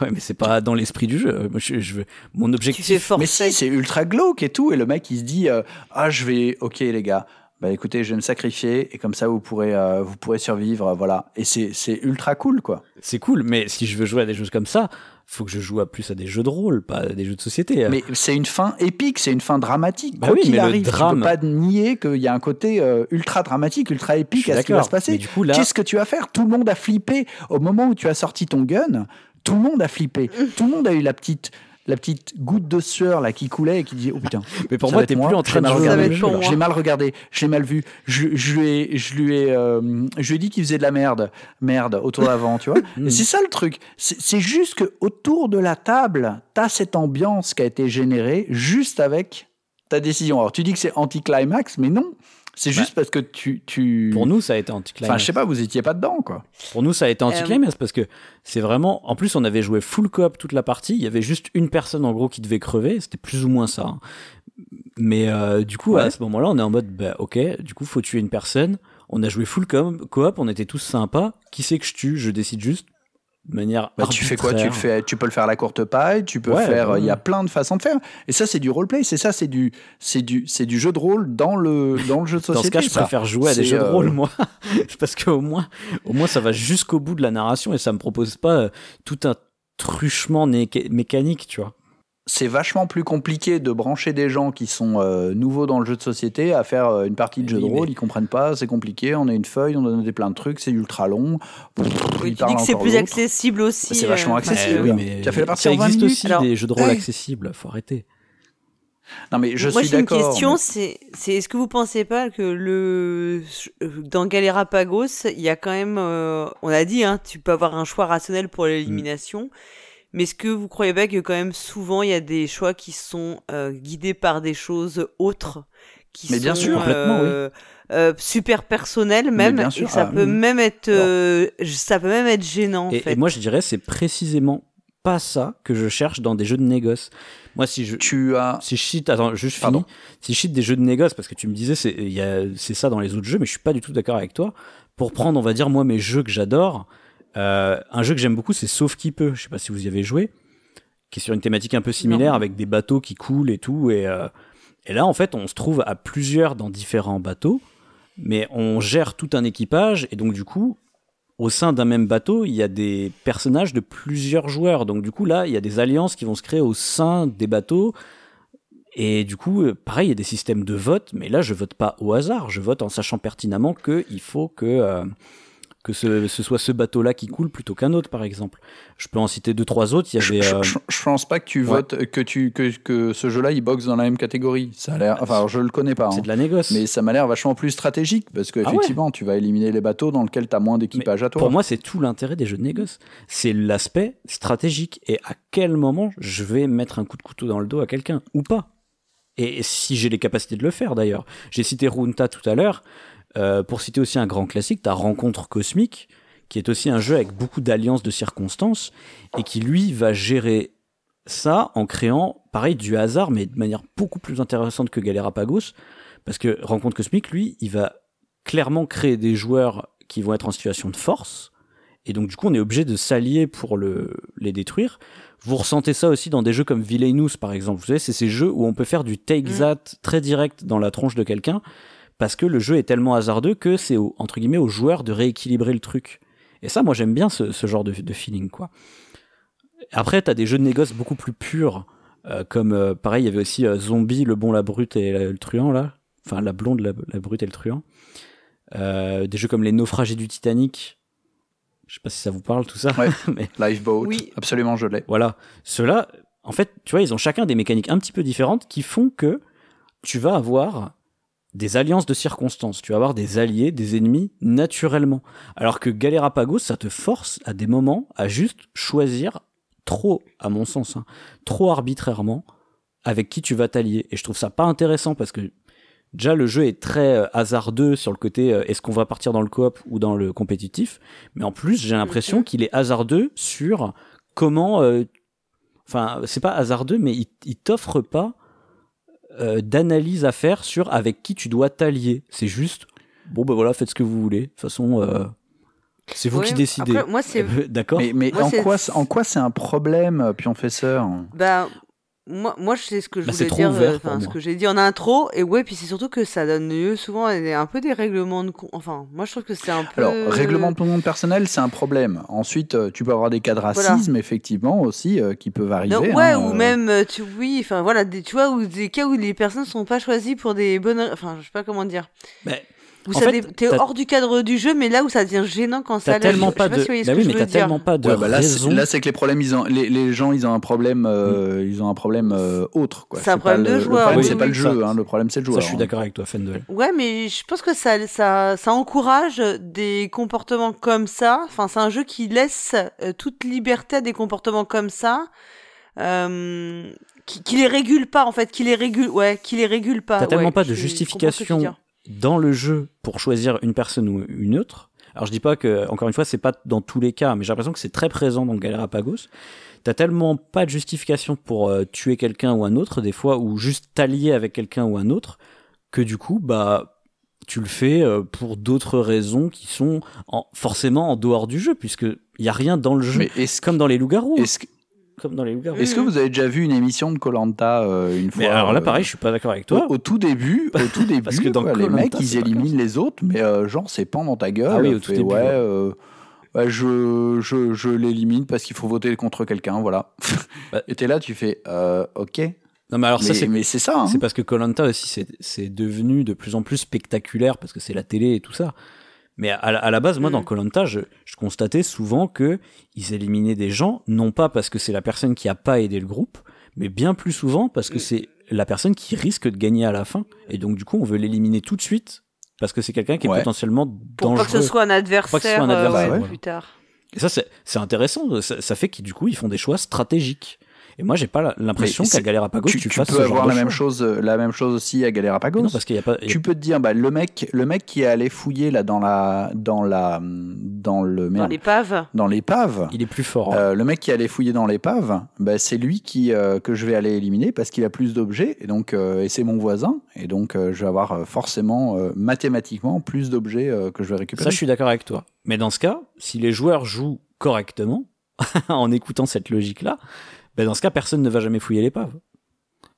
ouais, mais c'est pas dans l'esprit du jeu. Moi, je, je veux mon objectif. Mais si, c'est ultra glauque et tout et le mec il se dit euh, ah je vais ok les gars bah écoutez, je vais me sacrifier et comme ça vous pourrez euh, vous pourrez survivre, voilà. Et c'est c'est ultra cool quoi. C'est cool, mais si je veux jouer à des jeux comme ça, faut que je joue à plus à des jeux de rôle, pas à des jeux de société. Mais c'est une fin épique, c'est une fin dramatique. Bah oui, mais arrive, le drame... tu peux pas nier qu'il y a un côté euh, ultra dramatique, ultra épique à ce qui va se passer. Là... Qu'est-ce que tu vas faire? Tout le monde a flippé au moment où tu as sorti ton gun. Tout le monde a flippé. Tout le monde a eu la petite la petite goutte de sueur là qui coulait et qui dit oh putain. Mais pour moi, t'es plus en train de regarder. J'ai mal regardé, j'ai mal vu. Je, je, lui ai, je lui ai, euh, je lui ai dit qu'il faisait de la merde, merde autour d'avant, tu vois. Hmm. c'est ça le truc. C'est juste que autour de la table, t'as cette ambiance qui a été générée juste avec ta décision. Alors tu dis que c'est anti-climax, mais non. C'est juste parce que tu, tu. Pour nous, ça a été anticlimax. Enfin, je sais pas, vous étiez pas dedans, quoi. Pour nous, ça a été anticlimax euh... parce que c'est vraiment. En plus, on avait joué full coop toute la partie. Il y avait juste une personne, en gros, qui devait crever. C'était plus ou moins ça. Hein. Mais euh, du coup, à ce moment-là, on est en mode, bah, ok, du coup, faut tuer une personne. On a joué full coop, on était tous sympas. Qui c'est que je tue? Je décide juste manière bah, tu fais quoi? Tu le fais tu peux le faire à la courte paille tu peux faire il y a plein de façons de faire. Et ça c'est du roleplay c'est ça c'est du c'est du c'est du jeu de rôle dans le dans le jeu de société dans ce cas je préfère jouer à des jeux de rôle euh, moi. Parce qu'au moins au moins ça va jusqu'au bout de la narration et ça me propose pas euh, tout un truchement mécanique tu vois c'est vachement plus compliqué de brancher des gens qui sont euh, nouveaux dans le jeu de société à faire euh, une partie de jeu de rôle. Ils comprennent pas, c'est compliqué. On a une feuille, on a noté plein de trucs, c'est ultra long. tu dis que c'est plus accessible aussi. C'est vachement euh. accessible. mais tu as fait la partie ça existe aussi des jeux de rôle accessibles. Faut arrêter. Non mais je Moi, suis d'accord. Moi j'ai une question, c'est est-ce que vous pensez pas que le dans Galera Pagos, il y a quand même, on a dit, hein, tu peux avoir un choix rationnel pour l'élimination. Mm. Mais est-ce que vous croyez pas que quand même souvent il y a des choix qui sont euh, guidés par des choses autres qui Mais bien sont, sûr, complètement, euh, euh, super personnelles même et ça peut même être ça peut même être gênant et, en fait. et moi je dirais c'est précisément pas ça que je cherche dans des jeux de négoce. Moi, si je, tu as, si je cite, attends, juste fini. Si je cite des jeux de négoce, parce que tu me disais, c'est, c'est ça dans les autres jeux, mais je suis pas du tout d'accord avec toi. Pour prendre, on va dire, moi, mes jeux que j'adore, euh, un jeu que j'aime beaucoup, c'est Sauf qui peut. Je sais pas si vous y avez joué, qui est sur une thématique un peu similaire avec des bateaux qui coulent et tout. Et, euh, et là, en fait, on se trouve à plusieurs dans différents bateaux, mais on gère tout un équipage et donc du coup, au sein d'un même bateau, il y a des personnages de plusieurs joueurs. Donc du coup, là, il y a des alliances qui vont se créer au sein des bateaux. Et du coup, euh, pareil, il y a des systèmes de vote, mais là, je vote pas au hasard. Je vote en sachant pertinemment qu'il faut que que ce, ce soit ce bateau-là qui coule plutôt qu'un autre, par exemple. Je peux en citer deux, trois autres. Il y avait. Je, euh, je, je pense pas que tu ouais. votes que tu que, que ce jeu-là il boxe dans la même catégorie. Ça a l'air. Enfin, je le connais pas. c'est hein. de la négoce. Mais ça m'a l'air vachement plus stratégique parce que Ah ouais. effectivement, tu vas éliminer les bateaux dans lesquels tu as moins d'équipage à toi. Pour moi, c'est tout l'intérêt des jeux de négoce. C'est l'aspect stratégique. Et à quel moment je vais mettre un coup de couteau dans le dos à quelqu'un ou pas Et si j'ai les capacités de le faire d'ailleurs. J'ai cité Runta tout à l'heure. Euh, pour citer aussi un grand classique, ta Rencontre Cosmique, qui est aussi un jeu avec beaucoup d'alliances de circonstances et qui lui va gérer ça en créant, pareil, du hasard, mais de manière beaucoup plus intéressante que Galerapagos. Parce que Rencontre Cosmique, lui, il va clairement créer des joueurs qui vont être en situation de force. Et donc, du coup, on est obligé de s'allier pour le, les détruire. Vous ressentez ça aussi dans des jeux comme Villainous, par exemple. Vous savez, c'est ces jeux où on peut faire du take Mm. that très direct dans la tronche de quelqu'un parce que le jeu est tellement hasardeux que c'est, au- entre guillemets, aux joueurs de rééquilibrer le truc. Et ça, moi, j'aime bien ce, ce genre de, de feeling, quoi. Après, t'as des jeux de négoce beaucoup plus purs, euh, comme, euh, pareil, il y avait aussi euh, Zombie, le bon, la brute et la- le truand, là. Enfin, la blonde, la, la brute et le truand. Euh, des jeux comme Les Naufragés du Titanic. Je sais pas si ça vous parle, tout ça. Ouais. Mais Lifeboat, Oui. absolument, je l'ai. voilà. Ceux-là, en fait, tu vois, ils ont chacun des mécaniques un petit peu différentes qui font que tu vas avoir des alliances de circonstances. Tu vas avoir des alliés, des ennemis naturellement. Alors que Galerapagos, ça te force à des moments à juste choisir trop, à mon sens, hein, trop arbitrairement avec qui tu vas t'allier. Et je trouve ça pas intéressant parce que déjà le jeu est très euh, hasardeux sur le côté euh, est-ce qu'on va partir dans le coop ou dans le compétitif. Mais en plus, j'ai l'impression qu'il est hasardeux sur comment. euh, Enfin, c'est pas hasardeux, mais il, il t'offre pas euh, d'analyse à faire sur avec qui tu dois t'allier. C'est juste bon ben voilà, faites ce que vous voulez. De toute façon, euh, c'est vous Ouais, qui décidez. après, moi, c'est. D'accord. Mais, mais Moi, en, c'est- quoi, en quoi c'est un problème, euh, Pionfesseur Bah, moi, moi, je sais ce que je Bah, voulais dire, ouvert euh, ce que j'ai dit en intro, et ouais, puis c'est surtout que ça donne lieu souvent à un peu des règlements de compte. Enfin, moi, je trouve que c'est un peu. Alors, règlement de ton personnel, c'est un problème. Ensuite, euh, tu peux avoir des cas de Voilà. racisme, effectivement, aussi, euh, qui peuvent arriver. Non, ouais, hein, ou euh, même, tu, oui, enfin voilà, des, tu vois, ou des cas où les personnes sont pas choisies pour des bonnes, enfin, je sais pas comment dire. Mais, Où en ça fait, dé- t'es hors du cadre du jeu, mais là où ça devient gênant quand ça. T'as tellement je, pas de. si vous voyez ce Bah que oui, je mais dire. tellement pas de Ouais, bah là, c'est- raison. là, c'est que les problèmes, ils ont, les, les gens, ils ont un problème, euh, ils ont un problème euh, autre. quoi. C'est un pas problème le- de Le joueur, problème, oui, c'est pas le jeu, hein, le problème, c'est le Ça, joueur. je suis hein. d'accord avec toi, Fendel. Ouais, mais je pense que ça, ça, ça encourage des comportements comme ça. Enfin, c'est un jeu qui laisse euh, toute liberté à des comportements comme ça, euh, qui, qui les régule pas en fait, qui les régule, ouais, qui les régule pas. T'as tellement ouais, pas de justification. Dans le jeu pour choisir une personne ou une autre. Alors je dis pas que, encore une fois, c'est pas dans tous les cas, mais j'ai l'impression que c'est très présent dans Galerapagos. T'as tellement pas de justification pour euh, tuer quelqu'un ou un autre, des fois, ou juste t'allier avec quelqu'un ou un autre, que du coup, bah, tu le fais euh, pour d'autres raisons qui sont en- forcément en dehors du jeu, puisque il y a rien dans le jeu. Mais Comme dans les loups-garous. hein. est-ce que, Comme dans les loups-garous. est-ce que vous avez déjà vu une émission de Colanta une fois Mais alors là, euh, pareil, je suis pas d'accord avec toi. Au, au tout début, au tout début, Parce que dans ouais, les mecs, ils éliminent les autres, mais euh, genre, c'est pas dans ta gueule. Ah oui, au tout Fait, début, Ouais, euh, je, je, je l'élimine parce qu'il faut voter contre quelqu'un, voilà. Bah. Et t'es là, tu fais, euh, ok. Non, mais alors mais ça, c'est mais c'est ça. hein. C'est parce que Colanta aussi, c'est- c'est devenu de plus en plus spectaculaire parce que c'est la télé et tout ça. Mais à, la- à la base, moi, Mm. dans Colanta, je, je constatais souvent que ils éliminaient des gens, non pas parce que c'est la personne qui a pas aidé le groupe, mais bien plus souvent parce que Mm. c'est la personne qui risque de gagner à la fin. Et donc, du coup, on veut l'éliminer tout de suite parce que c'est quelqu'un qui est potentiellement Pour pas que ce dangereux. soit un Pour pas adversaire, que ce soit un euh, adversaire, ouais, ouais. plus tard. Et ça, c'est c'est intéressant. Ça, ça fait qu'ils, du coup, ils font des choix stratégiques. Et moi, j'ai pas l'impression qu'à Galerapagos, tu, tu, tu fasses peux ce genre avoir de la même chose, euh, la même chose aussi à Galerapagos. Non, parce qu'il y a pas. a- tu peux te dire, bah, le mec, le mec qui est allé fouiller là dans la, dans la, dans le Dans l'épave. dans l'épave. Il est plus fort. hein. Euh, le mec qui allait fouiller dans l'épave, bah, c'est lui qui euh, que je vais aller éliminer parce qu'il a plus d'objets et donc euh, et c'est mon voisin et donc euh, je vais avoir forcément euh, mathématiquement plus d'objets euh, que je vais récupérer. Ça, je suis d'accord avec toi. Mais dans ce cas, si les joueurs jouent correctement, en écoutant cette logique-là, ben dans ce cas, personne ne va jamais fouiller l'épave.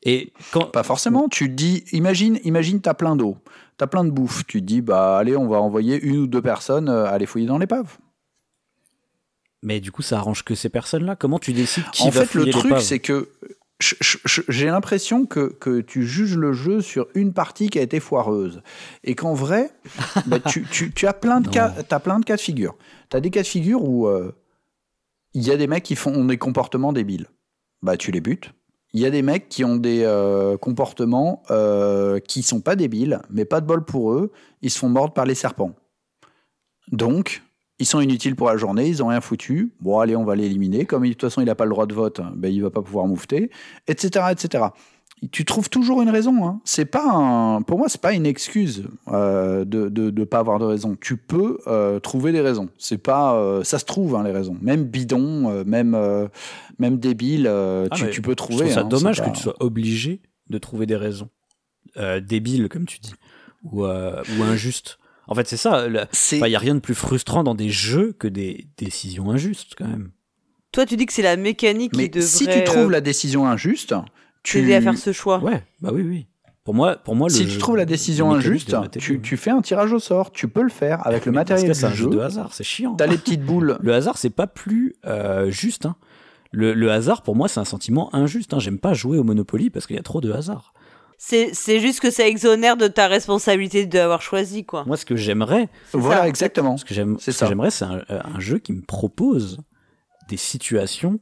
Et quand. Pas forcément. Tu te dis, imagine, imagine, t'as plein d'eau, t'as plein de bouffe. Tu te dis, bah allez, on va envoyer une ou deux personnes euh, aller fouiller dans l'épave. Mais du coup, ça arrange que ces personnes-là. Comment tu décides qui En va fait, le fouiller truc, l'épave c'est que j'ai l'impression que, que, tu juges le jeu sur une partie qui a été foireuse. Et qu'en vrai, bah, tu, tu, tu, as plein de cas, as plein de cas de figure. Tu as des cas de figure où euh, il y a des mecs qui font des comportements débiles. Bah, tu les butes. Il y a des mecs qui ont des euh, comportements euh, qui sont pas débiles, mais pas de bol pour eux, ils se font mordre par les serpents. Donc, ils sont inutiles pour la journée, ils ont rien foutu. Bon, allez, on va l'éliminer. Comme de toute façon, il n'a pas le droit de vote, ben, il va pas pouvoir moufter, etc., etc. Tu trouves toujours une raison. Hein. C'est pas un, pour moi, c'est pas une excuse euh, de ne pas avoir de raison. Tu peux euh, trouver des raisons. C'est pas, euh, ça se trouve hein, les raisons. Même bidon, même même débile, ah, tu, peux trouver. Je trouve ça hein, dommage que tu sois obligé de trouver des raisons débiles, comme tu dis, ou ou injustes. En fait, c'est ça. Il n'y a rien de plus frustrant dans des jeux que des décisions injustes, quand même. Toi, tu dis que c'est la mécanique Mais qui devrait. Si tu trouves la décision injuste, tu. à faire ce choix. Ouais, bah oui, oui. Pour moi, pour moi, si tu trouves la décision injuste, tu, tu, fais un tirage au sort. Tu peux le faire avec le matériel que C'est un jeu de hasard, c'est chiant. T'as les petites boules. Le hasard, c'est pas plus euh, juste. Hein. Le, le, hasard, pour moi, c'est un sentiment injuste. Hein. J'aime pas jouer au Monopoly parce qu'il y a trop de hasard. C'est juste que ça exonère de ta responsabilité d'avoir choisi, quoi. Moi, ce que j'aimerais. Voilà, exactement. Ce que j'aimerais, c'est un, un, jeu qui me propose des situations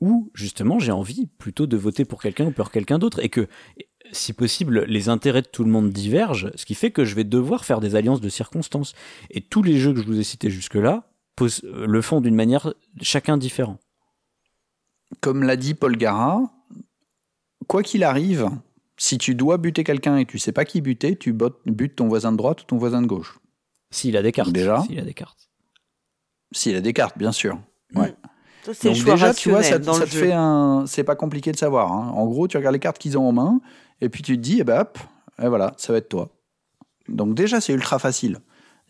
où, justement, j'ai envie plutôt de voter pour quelqu'un ou pour quelqu'un d'autre. Et que, si possible, les intérêts de tout le monde divergent, ce qui fait que je vais devoir faire des alliances de circonstances. Et tous les jeux que je vous ai cités jusque-là le font d'une manière chacun différent. Comme l'a dit Paul Gara, quoi qu'il arrive, si tu dois buter quelqu'un et tu sais pas qui buter, tu butes ton voisin de droite ou ton voisin de gauche. S'il a des cartes. Déjà. S'il a des cartes. S'il a des cartes, bien sûr. Ouais. C'est déjà, tu vois, ça, ça te fait un. C'est pas compliqué de savoir. Hein. En gros, tu regardes les cartes qu'ils ont en main et puis tu te dis, eh ben hop, et voilà, ça va être toi. Donc déjà, c'est ultra facile.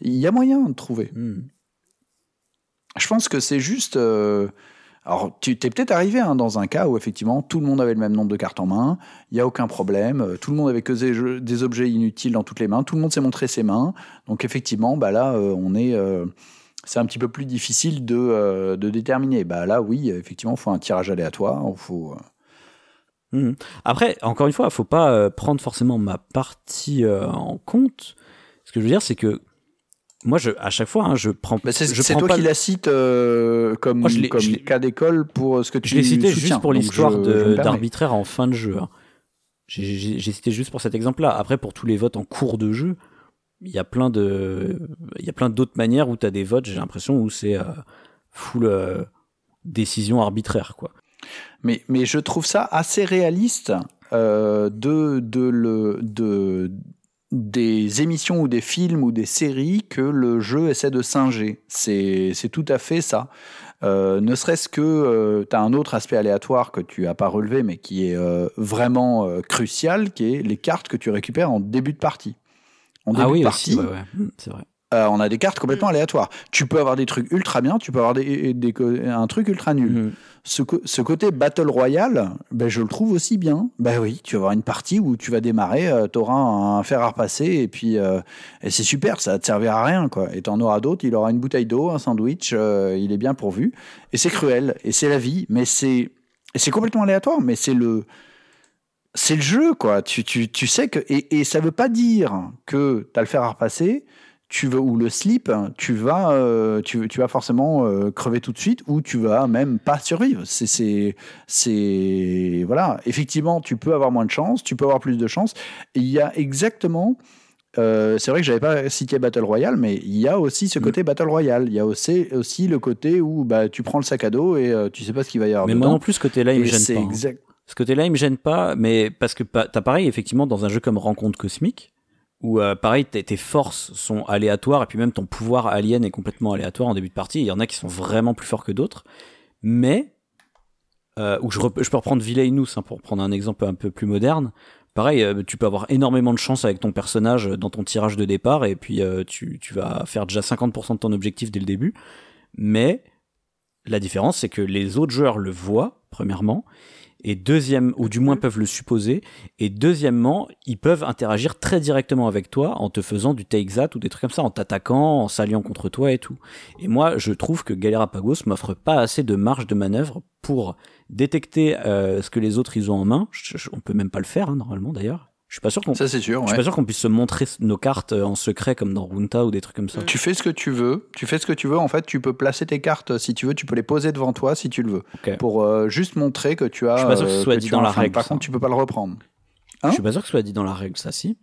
Il y a moyen de trouver. Hmm. Je pense que c'est juste. Euh, alors, tu t'es peut-être arrivé hein, dans un cas où effectivement tout le monde avait le même nombre de cartes en main, il n'y a aucun problème, euh, tout le monde avait que des, objets inutiles dans toutes les mains, tout le monde s'est montré ses mains. Donc, effectivement, bah là, euh, on est. Euh, c'est un petit peu plus difficile de, de déterminer. Bah là, oui, effectivement, il faut un tirage aléatoire. Faut, mmh. Après, encore une fois, il faut pas prendre forcément ma partie en compte. Ce que je veux dire, c'est que moi, je, à chaque fois, hein, je prends. c'est toi qui la cite euh, comme, comme cas d'école pour euh, ce que tu Je l'ai cité juste pour l'histoire d'arbitraire en fin de jeu. Hein. J'ai cité juste pour cet exemple-là. Après, pour tous les votes en cours de jeu, il y a plein de, il y a plein d'autres manières où tu as des votes. J'ai l'impression où c'est euh, full euh, décision arbitraire, quoi. Mais, mais je trouve ça assez réaliste de, de, le, de, des émissions ou des films ou des séries que le jeu essaie de singer. C'est tout à fait ça. Euh, ne serait-ce que euh, tu as un autre aspect aléatoire que tu as pas relevé mais qui est euh, vraiment crucial, qui est les cartes que tu récupères en début de partie. En ah oui, de partie, aussi, mmh, c'est vrai. on a des cartes complètement mmh. aléatoires. Tu peux avoir des trucs ultra bien, tu peux avoir des, un truc ultra nul. Mmh ce, ce, côté battle royale, ben, je le trouve aussi bien. Ben oui, tu vas avoir une partie où tu vas démarrer, euh, tu auras un fer à repasser, et puis euh, et c'est super, ça va te servir à rien. Quoi. Et tu en auras d'autres, il aura une bouteille d'eau, un sandwich, euh, il est bien pourvu. Et c'est cruel, et c'est la vie, mais c'est c'est complètement aléatoire, mais c'est le c'est le jeu, quoi. Tu, tu, tu sais que. Et, et ça veut pas dire que tu as le fer à repasser tu veux ou le slip, tu vas, euh, tu, tu, vas forcément euh, crever tout de suite ou tu vas même pas survivre. C'est, c'est, voilà. Effectivement, tu peux avoir moins de chance, tu peux avoir plus de chance. il y a exactement. Euh, c'est vrai que j'avais pas cité Battle Royale, mais il y a aussi ce mm. côté Battle Royale. Il y a aussi, aussi le côté où bah, tu prends le sac à dos et tu sais pas ce qu'il va y avoir. Mais moi non plus, ce côté-là, il me gêne pas. Hein. Exact... Ce côté-là, il me gêne pas, mais parce que t'as pareil, effectivement, dans un jeu comme Rencontre Cosmique, où euh, pareil tes, forces sont aléatoires et puis même ton pouvoir alien est complètement aléatoire en début de partie. Il y en a qui sont vraiment plus forts que d'autres, mais euh, où je, peux reprendre Villainous hein, pour prendre un exemple un peu plus moderne. Pareil, euh, tu peux avoir énormément de chance avec ton personnage dans ton tirage de départ et puis tu, tu vas faire déjà 50% de ton objectif dès le début. Mais la différence, c'est que les autres joueurs le voient, premièrement, Et deuxième, ou du moins Mhm. peuvent le supposer. Et deuxièmement, ils peuvent interagir très directement avec toi en te faisant du take ou des trucs comme ça, en t'attaquant, en s'alliant contre toi et tout. Et moi, je trouve que Galerapagos m'offre pas assez de marge de manœuvre pour détecter euh, ce que les autres ils ont en main. Je- je- on peut même pas le faire, hein, normalement d'ailleurs. Je suis pas sûr qu'on Ça, c'est sûr. je suis pas sûr qu'on puisse se montrer nos cartes euh, en secret comme dans Runta ou des trucs comme ça. Tu fais ce que tu veux. Tu fais ce que tu veux. En fait, tu peux placer tes cartes si tu veux. Tu peux les poser devant toi si tu le veux. Pour euh, juste montrer que tu as. Je suis pas sûr que ce euh, soit que dit dans la règle, Par ça. contre, tu peux pas le reprendre. Hein je suis pas sûr que ce soit dit dans la règle, ça si.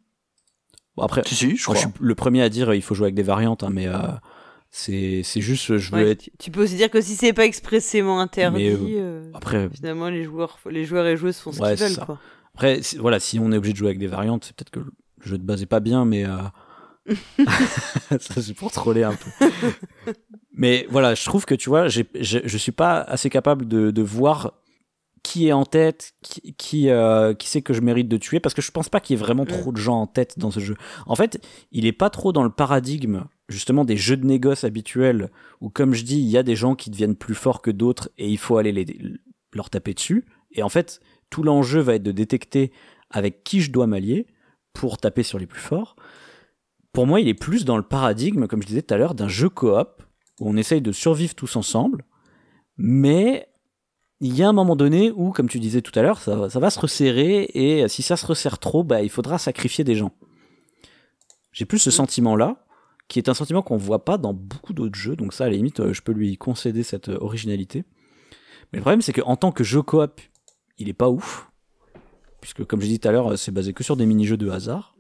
Bon après, Si, si, je crois. je suis le premier à dire euh, il faut jouer avec des variantes, hein, mais euh, c'est c'est juste je veux Ouais, être tu, peux aussi dire que si c'est pas expressément interdit, euh, après finalement les joueurs, les joueurs et joueuses font ce Ouais, qu'ils veulent. ça. Quoi. Après si- voilà si on est obligé de jouer avec des variantes, c'est peut-être que le jeu de base est pas bien, mais euh, ça c'est pour troller un peu. mais voilà, je trouve que tu vois, j'ai- je je suis pas assez capable de, de voir qui est en tête, qui qui, euh, qui c'est que je mérite de tuer, parce que je pense pas qu'il y ait vraiment Mm. trop de gens en tête dans ce jeu. En fait, il est pas trop dans le paradigme justement des jeux de négoce habituels où, comme je dis, il y a des gens qui deviennent plus forts que d'autres et il faut aller les, leur taper dessus. Et en fait, tout l'enjeu va être de détecter avec qui je dois m'allier pour taper sur les plus forts. Pour moi, il est plus dans le paradigme, comme je disais tout à l'heure, d'un jeu coop où on essaye de survivre tous ensemble, mais il y a un moment donné où, comme tu disais tout à l'heure, ça, va- ça va se resserrer et si ça se resserre trop, bah, il faudra sacrifier des gens. J'ai plus ce Mm. sentiment-là, qui est un sentiment qu'on voit pas dans beaucoup d'autres jeux, donc ça, à la limite, euh, je peux lui concéder cette euh, originalité. Mais le problème, c'est qu'en tant que jeu coop, il est pas ouf, puisque comme j'ai dit tout à l'heure, euh, c'est basé que sur des mini-jeux de hasard.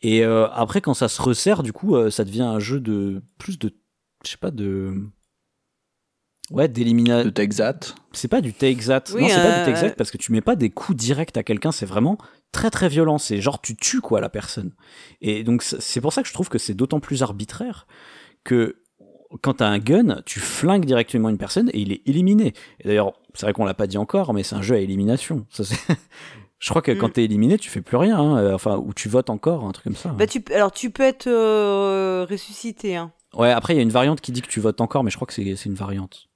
Et euh, après, quand ça se resserre, du coup, euh, ça devient un jeu de plus de, je sais pas, de ouais, d'élimination. De Texat. C'est pas du take that. Oui, non, c'est pas du take that parce que tu mets pas des coups directs à quelqu'un. C'est vraiment très très violent. C'est genre tu tues quoi la personne. Et donc c'est c'est pour ça que je trouve que c'est d'autant plus arbitraire que quand t'as un gun, tu flingues directement une personne et il est éliminé. Et d'ailleurs, c'est vrai qu'on l'a pas dit encore, mais c'est un jeu à élimination. Ça, je crois que quand Mm. t'es éliminé, tu fais plus rien. hein. Enfin, ou tu votes encore, un truc comme ça. Bah, tu, alors tu peux être euh, ressuscité. Hein. Ouais. Après, il y a une variante qui dit que tu votes encore, mais je crois que c'est une variante.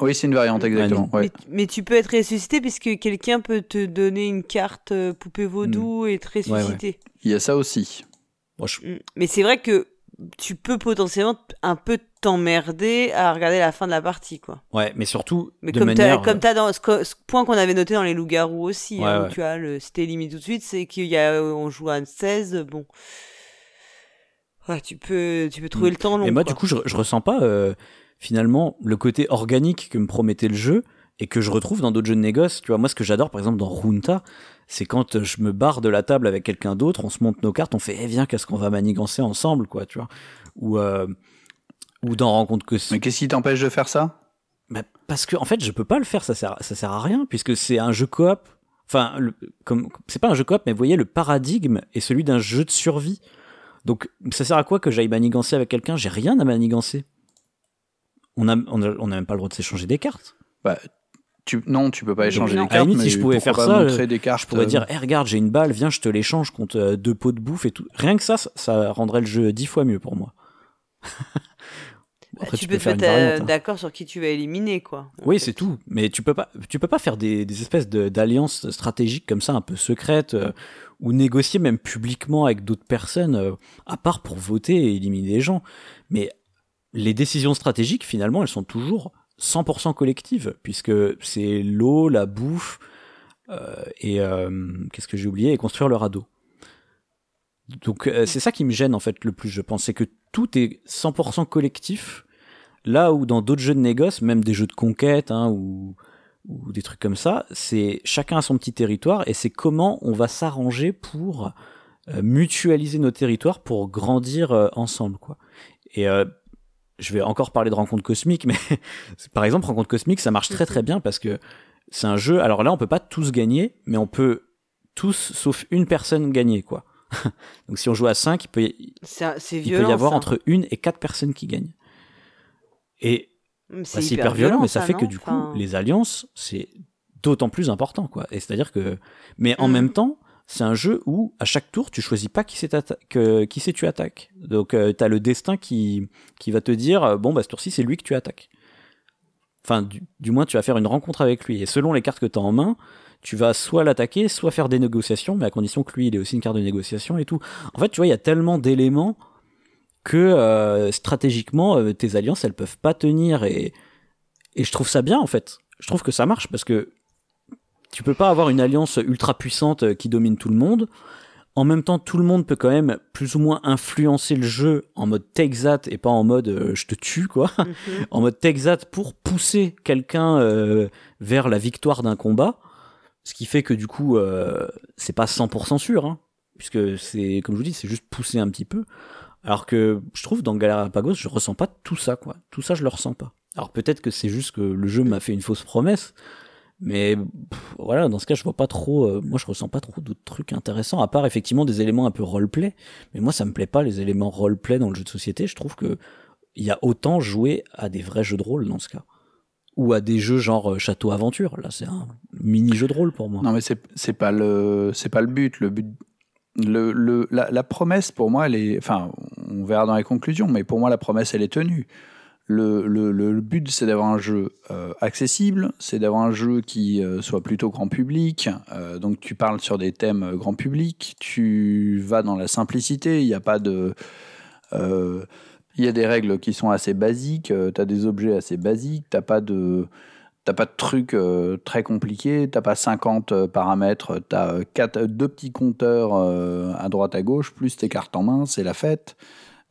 Oui, c'est une variante, exactement. ouais. Mais, mais tu peux être ressuscité puisque quelqu'un peut te donner une carte euh, poupée vaudou et te ouais. ressusciter. Il y a ça aussi. Bon, je- Mm. Mais c'est vrai que tu peux potentiellement un peu t'emmerder à regarder la fin de la partie, quoi. Ouais, mais surtout Mais de comme manière. euh, comme t'as dans ce, point qu'on avait noté dans les loups-garous aussi, Ouais, hein, où tu as le si t'es limite tout de suite, c'est qu'il y a on joue à 16, bon. Ouais, tu peux tu peux trouver Mm. le temps long. Et moi, quoi. du coup, je, je ressens pas euh, finalement le côté organique que me promettait le jeu et que je retrouve dans d'autres jeux de négoce. Tu vois, moi, ce que j'adore, par exemple, dans Runta, c'est quand je me barre de la table avec quelqu'un d'autre, on se monte nos cartes, on fait, eh, viens, qu'est-ce qu'on va manigancer ensemble, quoi, tu vois. Ou, euh, ou dans Rencontre que Mais qu'est-ce qui t'empêche de faire ça? Bah, parce que en fait, je peux pas le faire, ça sert, ça sert à rien puisque c'est un jeu coop. Enfin, le- comme c'est pas un jeu coop, mais vous voyez, le paradigme est celui d'un jeu de survie. Donc, ça sert à quoi que j'aille manigancer avec quelqu'un? J'ai rien à manigancer. On a, on a, on a même pas le droit de s'échanger des cartes. bah, tu... Non, tu peux pas échanger non. les À la cartes. limite, si je pouvais faire ça, des cartes. Je pourrais euh, dire, eh regarde, j'ai une balle, viens, je te l'échange contre euh, deux pots de bouffe et tout. Rien que ça, ça- rendrait le jeu dix fois mieux pour moi. Bah, après, tu, peux te faire une mettre euh, hein. d'accord sur qui tu vas éliminer, quoi. Oui, c'est tout. Mais tu peux pas, tu peux pas faire des, des espèces de- d'alliances stratégiques comme ça, un peu secrètes, euh, ou négocier même publiquement avec d'autres personnes, euh, à part pour voter et éliminer des gens. Mais les décisions stratégiques, finalement, elles sont toujours 100% collectives, puisque c'est l'eau, la bouffe, euh, et euh, qu'est-ce que j'ai oublié, et construire le radeau. Donc euh, c'est ça qui me gêne en fait le plus, je pense, c'est que tout est 100% collectif, là où dans d'autres jeux de négoce, même des jeux de conquête hein, ou, ou des trucs comme ça, c'est chacun a son petit territoire et c'est comment on va s'arranger pour euh, mutualiser nos territoires pour grandir ensemble quoi. Et euh, je vais encore parler de rencontre cosmique, mais par exemple rencontre cosmique ça marche très très bien parce que c'est un jeu. Alors là on peut pas tous gagner, mais on peut tous sauf une personne gagner quoi. Donc si on joue à 5, il peut y, C'est c'est il violent. peut y avoir ça. entre une et quatre personnes qui gagnent. Et Mm, bah, c'est hyper, violent, mais ça, fait que du coup, Enfin, les alliances, c'est d'autant plus important, quoi. Et c'est-à-dire que, mais en Mhm. même temps, c'est un jeu où à chaque tour, tu choisis pas qui c'est que- qui c'est tu attaques. Donc, tu t'as le destin qui qui va te dire, euh, bon, bah ce tour-ci, c'est lui que tu attaques. Enfin, du, du moins, tu vas faire une rencontre avec lui. Et selon les cartes que tu as en main, tu vas soit l'attaquer, soit faire des négociations, mais à condition que lui, il ait aussi une carte de négociation et tout. En fait, tu vois, il y a tellement d'éléments que euh, stratégiquement, euh, tes alliances, elles peuvent pas tenir. Et, et je trouve ça bien, en fait. Je trouve que ça marche parce que tu peux pas avoir une alliance ultra puissante euh, qui domine tout le monde. En même temps, tout le monde peut quand même plus ou moins influencer le jeu en mode Texat et pas en mode euh, je te tue, quoi. Mhm. en mode Texat pour pousser quelqu'un euh, vers la victoire d'un combat. Ce qui fait que du coup, euh, c'est pas 100% sûr, hein, puisque c'est, comme je vous dis, c'est juste pousser un petit peu. Alors que je trouve dans Galapagos, je ressens pas tout ça, quoi. Tout ça, je le ressens pas. Alors peut-être que c'est juste que le jeu m'a fait une fausse promesse, mais voilà, dans ce cas, je vois pas trop. euh, moi, je ressens pas trop d'autres trucs intéressants, à part effectivement des éléments un peu roleplay. Mais moi, ça me plaît pas les éléments roleplay dans le jeu de société. Je trouve que il y a autant joué à des vrais jeux de rôle dans ce cas, ou à des jeux genre euh, château aventure. Là, c'est un mini jeu de rôle pour moi. Non, mais c'est c'est pas le c'est pas le but. Le but, le, le la promesse pour moi, elle est. Enfin, on verra dans les conclusions, mais pour moi, la promesse, elle est tenue. Le, but, c'est d'avoir un jeu euh, accessible, c'est d'avoir un jeu qui euh, soit plutôt grand public. Euh, donc, tu parles sur des thèmes grand public, tu vas dans la simplicité. Il n'y a pas de. il y a des règles qui sont assez basiques, tu as des objets assez basiques, t'as pas de. T'as pas de trucs très compliqués, t'as pas 50 euh, paramètres, t'as quatre, deux petits compteurs à droite à gauche, plus tes cartes en main, c'est la fête.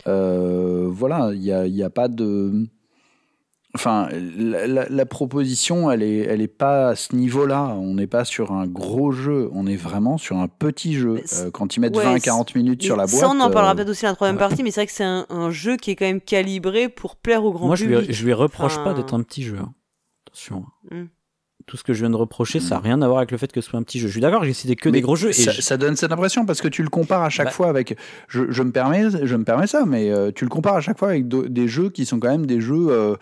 Euh, voilà, il n'y a, il y a pas de. Enfin, la, la- la proposition, elle est, elle est pas à ce niveau-là. On n'est pas sur un gros jeu, on est vraiment sur un petit jeu. Euh, quand ils mettent ouais, 20 à 40 minutes sur la boîte. Ça, on en parlera euh, peut-être aussi dans la troisième partie, mais c'est vrai que c'est un, un jeu qui est quand même calibré pour plaire au grand Moi, je public. lui, je lui reproche Enfin, pas d'être un petit jeu. hein. Attention. Hmm. Tout ce que je viens de reprocher, ça n'a rien à voir avec le fait que ce soit un petit jeu. Je suis d'accord, j'ai cité que Mais des gros jeux. Et Ça, je- ça donne cette impression parce que tu le compares à chaque Bah. fois avec. Je, je me permets, je me permets ça, mais euh, tu le compares à chaque fois avec do- des jeux qui sont quand même des jeux euh,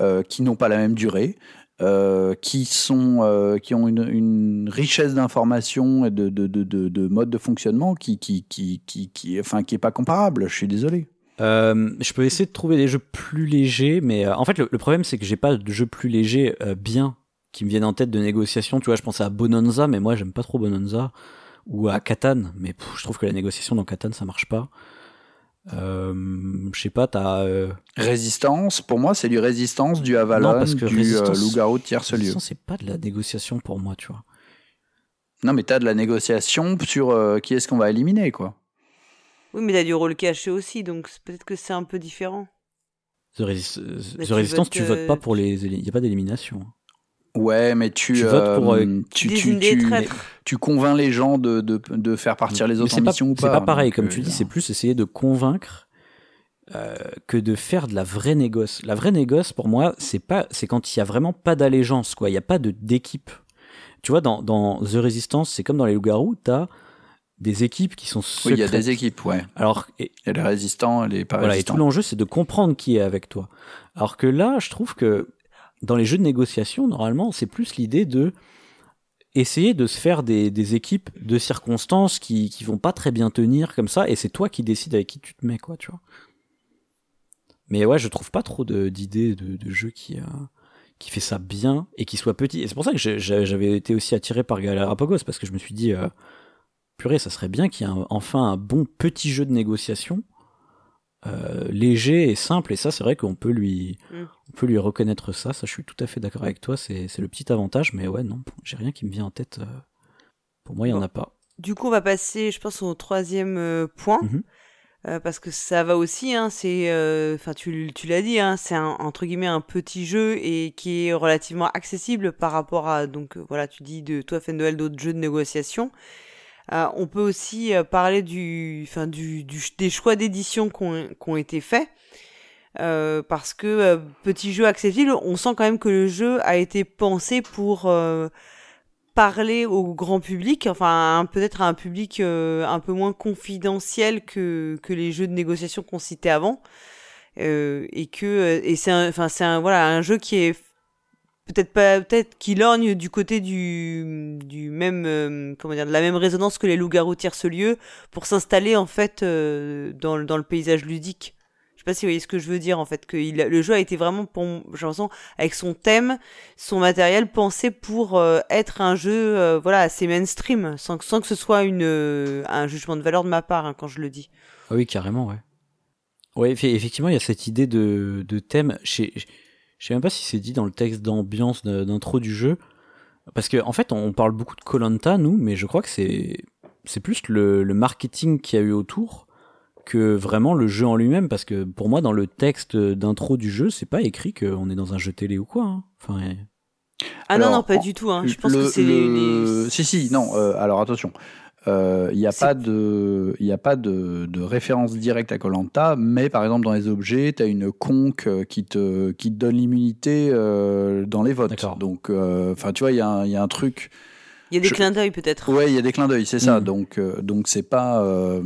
euh, qui n'ont pas la même durée. euh, qui sont euh, qui ont une, une richesse d'informations et de, de, de, de, de modes de fonctionnement qui qui qui qui, qui enfin qui est pas comparable. Je suis désolé. Euh, je peux essayer de trouver des jeux plus légers, mais en fait, le, le problème, c'est que j'ai pas de jeux plus légers euh, bien qui me viennent en tête de négociation. Tu vois, je pensais à Bonanza, mais moi, j'aime pas trop Bonanza. Ou à Catan, mais pff, je trouve que la négociation dans Catan, ça marche pas. Euh, je sais pas, t'as. Euh, Résistance, pour moi, c'est du résistance, du Avalon, Non, parce que du euh, loup-garou de tierce lieu. C'est pas de la négociation pour moi, tu vois. Non, mais t'as de la négociation sur euh, qui est-ce qu'on va éliminer, quoi. Oui, mais t'as du rôle caché aussi, donc peut-être que c'est un peu différent. The, Resist- Mais The tu Resistance, votes, tu votes pas pour les. Il y a pas d'élimination. Ouais, mais tu, Tu votes pour, euh, tu, Tu tu, tu- tu convaincs les gens de, de, de faire partir les autres c'est en pas, mission ou c'est pas. pas pareil, comme euh, tu dis, c'est plus essayer de convaincre euh, que de faire de la vraie négoce. La vraie négoce, pour moi, c'est pas, c'est quand il y a vraiment pas d'allégeance, quoi. Il y a pas de d'équipe. Tu vois, dans, dans The Resistance, c'est comme dans les loups-garous, t'as des équipes qui sont Oui, secrètes. il y a des équipes, ouais. Alors, et, a les résistants et les pas voilà, et tout l'enjeu, c'est de comprendre qui est avec toi. Alors que là, je trouve que dans les jeux de négociation, normalement, c'est plus l'idée de essayer de se faire des, des équipes de circonstances qui, qui vont pas très bien tenir comme ça, et c'est toi qui décides avec qui tu te mets, quoi, tu vois. Mais ouais, je trouve pas trop d'idées de, jeu qui, euh, qui fait ça bien et qui soit petit. Et c'est pour ça que j'avais été aussi attiré par Galapagos, parce que je me suis dit, euh, purée, ça serait bien qu'il y ait enfin un bon petit jeu de négociation euh, léger et simple et ça c'est vrai qu'on peut lui Mm. on peut lui reconnaître ça ça je suis tout à fait d'accord avec toi c'est le petit avantage mais ouais non j'ai rien qui me vient en tête euh, pour moi il y en a pas Du coup, on va passer, je pense, au troisième euh, point. Mhm. Euh, parce que ça va aussi, hein, c'est, euh, enfin, tu, tu l'as dit, hein, c'est entre guillemets un petit jeu et qui est relativement accessible par rapport à, donc voilà, tu dis de toi, Fendel, d'autres jeux de négociation. Euh, on peut aussi euh, parler du, enfin, du, du, des choix d'édition qui ont, été faits. Euh, parce que euh, petit jeu accessible, on sent quand même que le jeu a été pensé pour euh, parler au grand public, enfin peut-être à un public euh, un peu moins confidentiel que, que les jeux de négociation qu'on citait avant. Euh, et que et c'est enfin c'est un voilà un jeu qui est peut-être pas peut-être qui lorgne du côté du du même euh, comment dire de la même résonance que les loups-garous tierce lieu pour s'installer en fait euh, dans le- dans le paysage ludique. Je sais pas si vous voyez ce que je veux dire en fait, que le jeu a été vraiment, pour, j'ai l'impression, avec son thème, son matériel pensé pour euh, être un jeu, voilà, assez mainstream, sans, sans que ce soit une, un jugement de valeur de ma part hein, quand je le dis. Ah oui, carrément, ouais. Ouais, effectivement, il y a cette idée de, de thème. Je sais même pas si c'est dit dans le texte d'ambiance d'intro du jeu, parce qu'en en fait, on parle beaucoup de Colanta, nous, mais je crois que c'est c'est plus le, le marketing qu'il y a eu autour que vraiment le jeu en lui-même parce que pour moi dans le texte d'intro du jeu c'est pas écrit qu'on est dans un jeu télé ou quoi hein. enfin ah non non pas du tout hein. je pense que c'est les, si si non euh, alors attention il euh, n'y a, pas de, il a pas de, de référence directe à Colanta, mais par exemple dans les objets, tu as une conque qui te, qui te donne l'immunité euh, dans les votes. Donc, enfin, tu vois, il y, y, a un truc il y a des clins d'œil peut-être. Ouais, il y a des clins d'œil, c'est ça. Mm. Donc, euh, donc c'est pas, euh,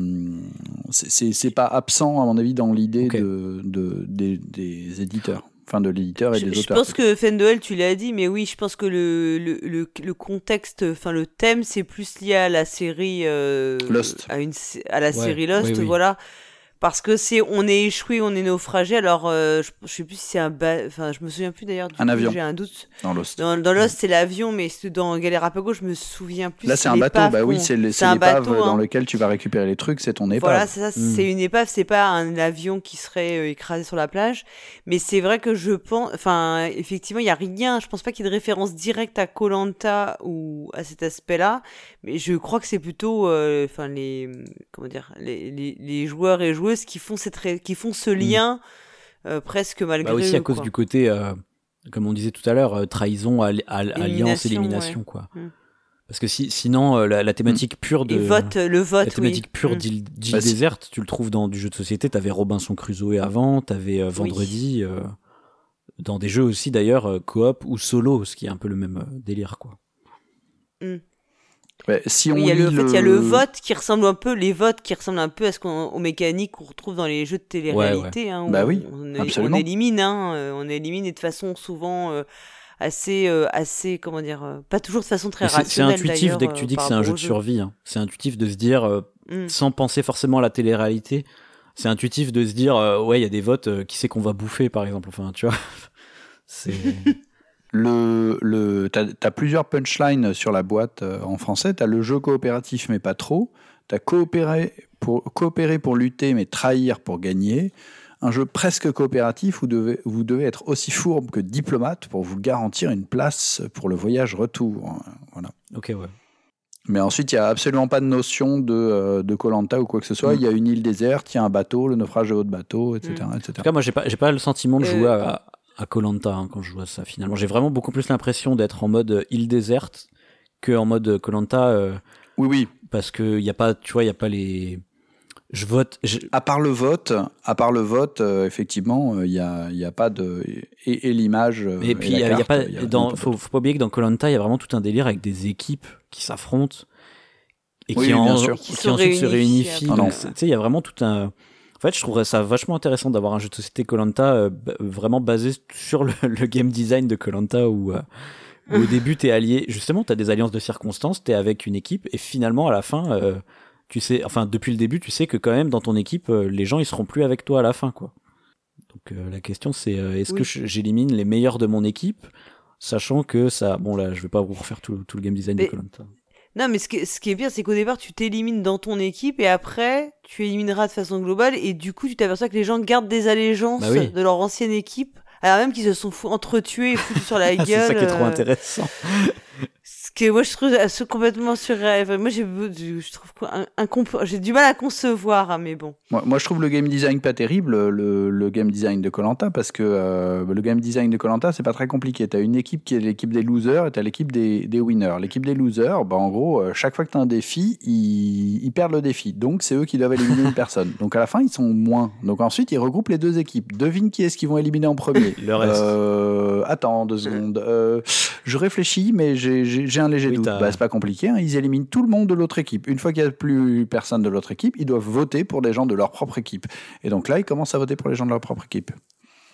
c'est pas absent à mon avis dans l'idée de, de des, des, éditeurs. Enfin, de l'éditeur et des auteurs. Je pense que Fendel, tu l'as dit, mais oui, je pense que le, le, le, contexte, enfin le thème, c'est plus lié à la série euh, Lost, à, une, à la série Lost, voilà parce que c'est on est échoué, on est naufragé. Alors euh, je, je, sais plus si c'est un enfin je me souviens plus d'ailleurs. Un avion. J'ai un doute. Dans Lost. Dans, Lost c'est l'avion, mais dans Galerapago je me souviens plus. Là c'est un bateau. Bah oui c'est l'épave dans hein. lequel tu vas récupérer les trucs, c'est ton épave. Voilà c'est ça, hmm. c'est une épave, c'est pas un avion qui serait euh, écrasé sur la plage. Mais c'est vrai que je pense, enfin effectivement il y a rien. Je pense pas qu'il y ait de référence directe à Colanta ou à cet aspect-là. Mais je crois que c'est plutôt, euh, enfin les comment dire, les, les, les joueurs et joueurs qui font, cette qui font ce mm. lien euh, presque malgré bah aussi à cause du côté, euh, comme on disait tout à l'heure, euh, trahison, alliance, élimination, quoi. Mm. Parce que si, sinon, la, thématique pure de. vote, le vote, La thématique pure mm. d'île bah, déserte, tu le trouves dans du jeu de société. T'avais Robinson Crusoe avant, t'avais avais Vendredi. dans des jeux aussi d'ailleurs, coop ou solo, ce qui est un peu le même délire, quoi si on il y a le, fait, il y a le vote qui ressemble un peu, les votes qui ressemblent un peu à ce qu'on, aux mécaniques qu'on retrouve dans les jeux de télé-réalité. Hein, bah oui, on, absolument. on élimine, hein, euh, on élimine et de façon souvent euh, assez, euh, assez, comment dire, pas toujours de façon très rationnelle. C'est intuitif dès que tu dis que c'est un jeu de survie. Hein. C'est intuitif de se dire, mm. sans penser forcément à la télé-réalité, c'est intuitif de se dire, ouais, il y a des votes, qui c'est qu'on va bouffer, par exemple. Enfin, tu vois. c'est. Le, le, tu as, plusieurs punchlines sur la boîte euh, en français. Tu as le jeu coopératif, mais pas trop. Tu as coopérer pour, coopérer pour lutter, mais trahir pour gagner. Un jeu presque coopératif où devez, vous devez être aussi fourbe que diplomate pour vous garantir une place pour le voyage retour. Voilà. Ok, ouais. Mais ensuite, il n'y a absolument pas de notion de Colanta ou quoi que ce soit. Mm. Il y a une île déserte, il y a un bateau, le naufrage de votre bateau, etc. En tout cas, moi, j'ai pas, pas le sentiment de jouer à, à Colanta hein, quand je vois ça finalement. J'ai vraiment beaucoup plus l'impression d'être en mode euh, île déserte que en mode Colanta. Euh, oui, oui. Parce que y a pas, tu vois, il y a pas les. Je vote. À part le vote, à part le vote, euh, effectivement, il y a, y a pas de et, l'image. Et puis il y, a pas. dans, faut, faut, pas oublier que dans Colanta, il y a vraiment tout un délire avec des équipes qui s'affrontent et qui, en, qui, ensuite se réunifient. Tu sais, il y a vraiment tout un en fait, je trouverais ça vachement intéressant d'avoir un jeu de société Colanta euh, vraiment basé sur le, game design de Colanta où, euh, au début t'es allié, justement t'as des alliances de circonstances, t'es avec une équipe et finalement à la fin, euh, tu sais, enfin depuis le début tu sais que quand même dans ton équipe les gens ils seront plus avec toi à la fin quoi. Donc la question c'est est-ce que j'élimine les meilleurs de mon équipe, sachant que ça, bon là je vais pas vous refaire tout, le game design de Colanta. Non, mais ce qui, ce qui est bien, c'est qu'au départ, tu t'élimines dans ton équipe et après, tu élimineras de façon globale et du coup, tu t'aperçois que les gens gardent des allégeances bah de leur ancienne équipe, alors même qu'ils se sont entretués et foutus sur la gueule. c'est ça qui est trop euh. intéressant que moi je trouve complètement surréel. Moi j'ai je trouve j'ai du mal à concevoir, hein, mais bon. Moi, moi, je trouve le game design pas terrible, le, le game design de Colanta, parce que euh, le game design de Colanta c'est pas très compliqué. T'as une équipe qui est l'équipe des losers et t'as l'équipe des, des winners. L'équipe des losers, bah en gros, euh, chaque fois que t'as un défi, ils, ils, perdent le défi. Donc c'est eux qui doivent éliminer une personne. Donc à la fin ils sont moins. Donc ensuite ils regroupent les deux équipes. Devine qui est-ce qu'ils vont éliminer en premier. le reste. Euh, attends deux secondes. je réfléchis, mais j'ai un léger doute. Bah, c'est pas compliqué. Hein. Ils éliminent tout le monde de l'autre équipe. Une fois qu'il n'y a plus personne de l'autre équipe, ils doivent voter pour des gens de leur propre équipe. Et donc là, ils commencent à voter pour les gens de leur propre équipe.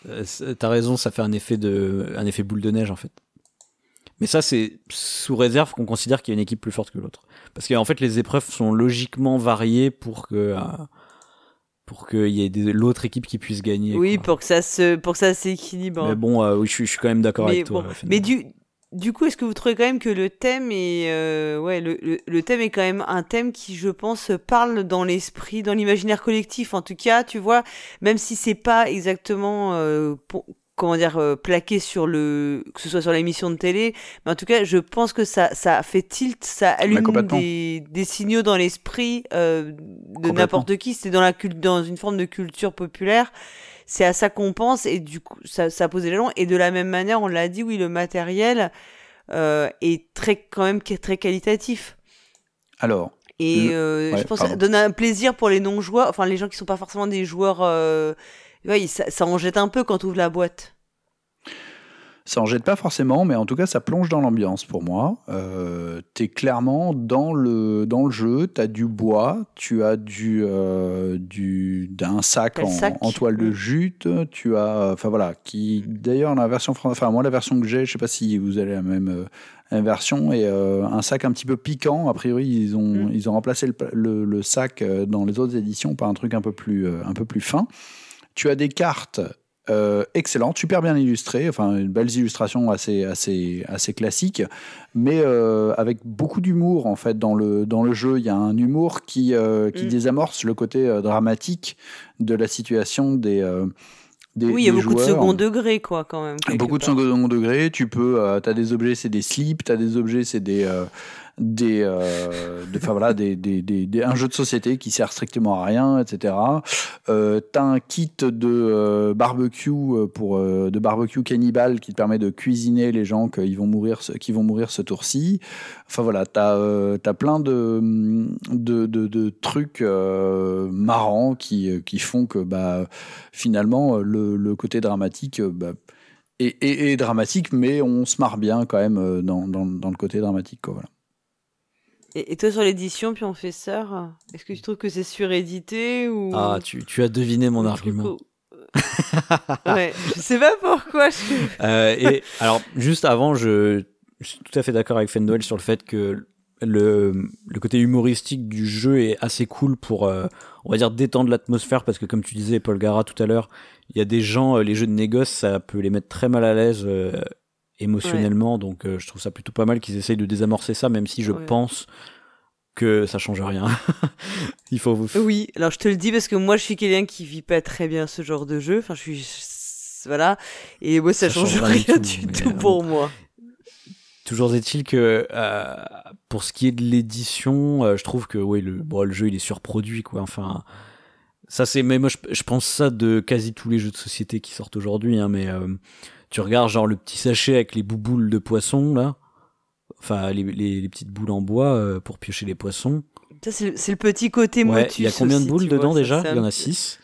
Euh, t'as raison, ça fait un effet, de, un effet boule de neige en fait. Mais ça, c'est sous réserve qu'on considère qu'il y a une équipe plus forte que l'autre. Parce qu'en fait, les épreuves sont logiquement variées pour que, euh, pour qu'il y ait l'autre équipe qui puisse gagner. Oui, pour que ça se, pour que ça s'équilibre. Mais bon, euh, oui, je, suis quand même d'accord avec toi. mais du, du coup, est-ce que vous trouvez quand même que le thème est, euh, ouais, le, le, thème est quand même un thème qui, je pense, parle dans l'esprit, dans l'imaginaire collectif. En tout cas, tu vois, même si c'est pas exactement euh, comment dire euh, plaqué sur le que ce soit sur l'émission de télé mais en tout cas je pense que ça ça fait tilt ça allume des, des signaux dans l'esprit euh, de n'importe qui. C'est dans la dans une forme de culture populaire c'est à ça qu'on pense et du coup ça ça pose des jalons et de la même manière on l'a dit oui le matériel euh, est très quand même très qualitatif. Alors et je pense que ça donne un plaisir pour les non joueurs enfin les gens qui sont pas forcément des joueurs oui, ça, ça, en jette un peu quand tu ouvres la boîte. Ça en jette pas forcément, mais en tout cas, ça plonge dans l'ambiance pour moi. Euh, tu es clairement dans le, dans le jeu, tu as du bois, tu as du, euh, du d'un sac en, toile de jute, tu as, enfin voilà, qui d'ailleurs la version française, enfin moi la version que j'ai, je sais pas si vous avez la même, euh, version, et un sac un petit peu piquant. A priori, ils ont, mm. ils ont remplacé le, le, sac dans les autres éditions par un truc un peu plus, un peu plus fin. Tu as des cartes euh, excellentes, super bien illustrées, enfin une belles illustrations assez assez assez classiques, mais euh, avec beaucoup d'humour en fait dans le dans le jeu. Il y a un humour qui euh, qui mm. désamorce le côté dramatique de la situation des des, oui, il y a beaucoup de second degré, quoi, quand même. Beaucoup de second degré. Tu peux, tu as des objets, c'est des slips, tu as des objets, c'est des, des, euh, voilà, des, des, des, un jeu de société qui sert strictement à rien, etc. Euh, t'as un kit de euh, barbecue pour de barbecue cannibale qui te permet de cuisiner les gens qui vont mourir, qui vont mourir ce tour-ci. Enfin voilà, t'as as plein de, de, trucs marrants qui, qui font que bah finalement le, côté dramatique bah, est, dramatique, mais on se marre bien quand même dans, dans, dans le côté dramatique. Quoi, voilà. Et, toi sur l'édition, puis on fait sœur, est-ce que tu trouves que c'est surédité ou Ah, tu, tu as deviné mon argument. ouais, je sais pas pourquoi. Euh, et alors, juste avant, je, suis tout à fait d'accord avec Fendwell sur le fait que le, le, côté humoristique du jeu est assez cool pour, euh, on va dire, détendre l'atmosphère parce que comme tu disais, Paul Gara tout à l'heure, il y a des gens, euh, les jeux de négoce, ça peut les mettre très mal à l'aise émotionnellement. Donc euh, je trouve ça plutôt pas mal qu'ils essayent de désamorcer ça, même si je pense que ça change rien. Il faut vous. Oui, alors je te le dis parce que moi je suis quelqu'un qui vit pas très bien ce genre de jeu. Enfin, je suis voilà, et moi ça, change, rien du tout, euh, pour moi. Toujours est-il que euh, pour ce qui est de l'édition, je trouve que oui, le, bon, le jeu il est surproduit quoi. Enfin, ça c'est, mais moi je, pense ça de quasi tous les jeux de société qui sortent aujourd'hui, hein, mais tu regardes genre le petit sachet avec les bouboules de poisson là, enfin les, les, petites boules en bois euh, pour piocher les poissons. C'est le, petit côté ouais, Il y a combien de boules dedans déjà? Il y en a 6.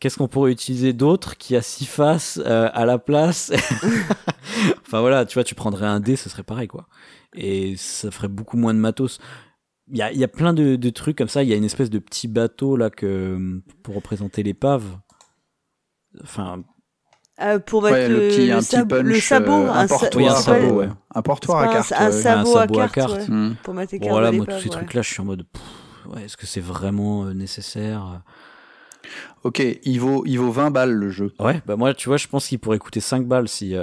Qu'est-ce qu'on pourrait utiliser d'autre qui a six faces euh, à la place? Enfin voilà, tu vois, tu prendrais un dé, ce serait pareil quoi. Et ça ferait beaucoup moins de matos. Il y a, y a plein de, de, trucs comme ça. Il y a une espèce de petit bateau là que pour représenter l'épave. Enfin, euh, pour mettre le, petit, un petit punch, le sabot, euh, un, portoir, un sabot, ouais. un portoir à carte, un, sabot, à carte, hmm. pour mettre les Voilà, moi tous ces trucs-là, je suis en mode, ouais, est-ce que c'est vraiment euh, nécessaire Ok, il vaut, il vaut 20 balles le jeu. Ouais, bah moi, tu vois, je pense qu'il pourrait coûter 5 balles si,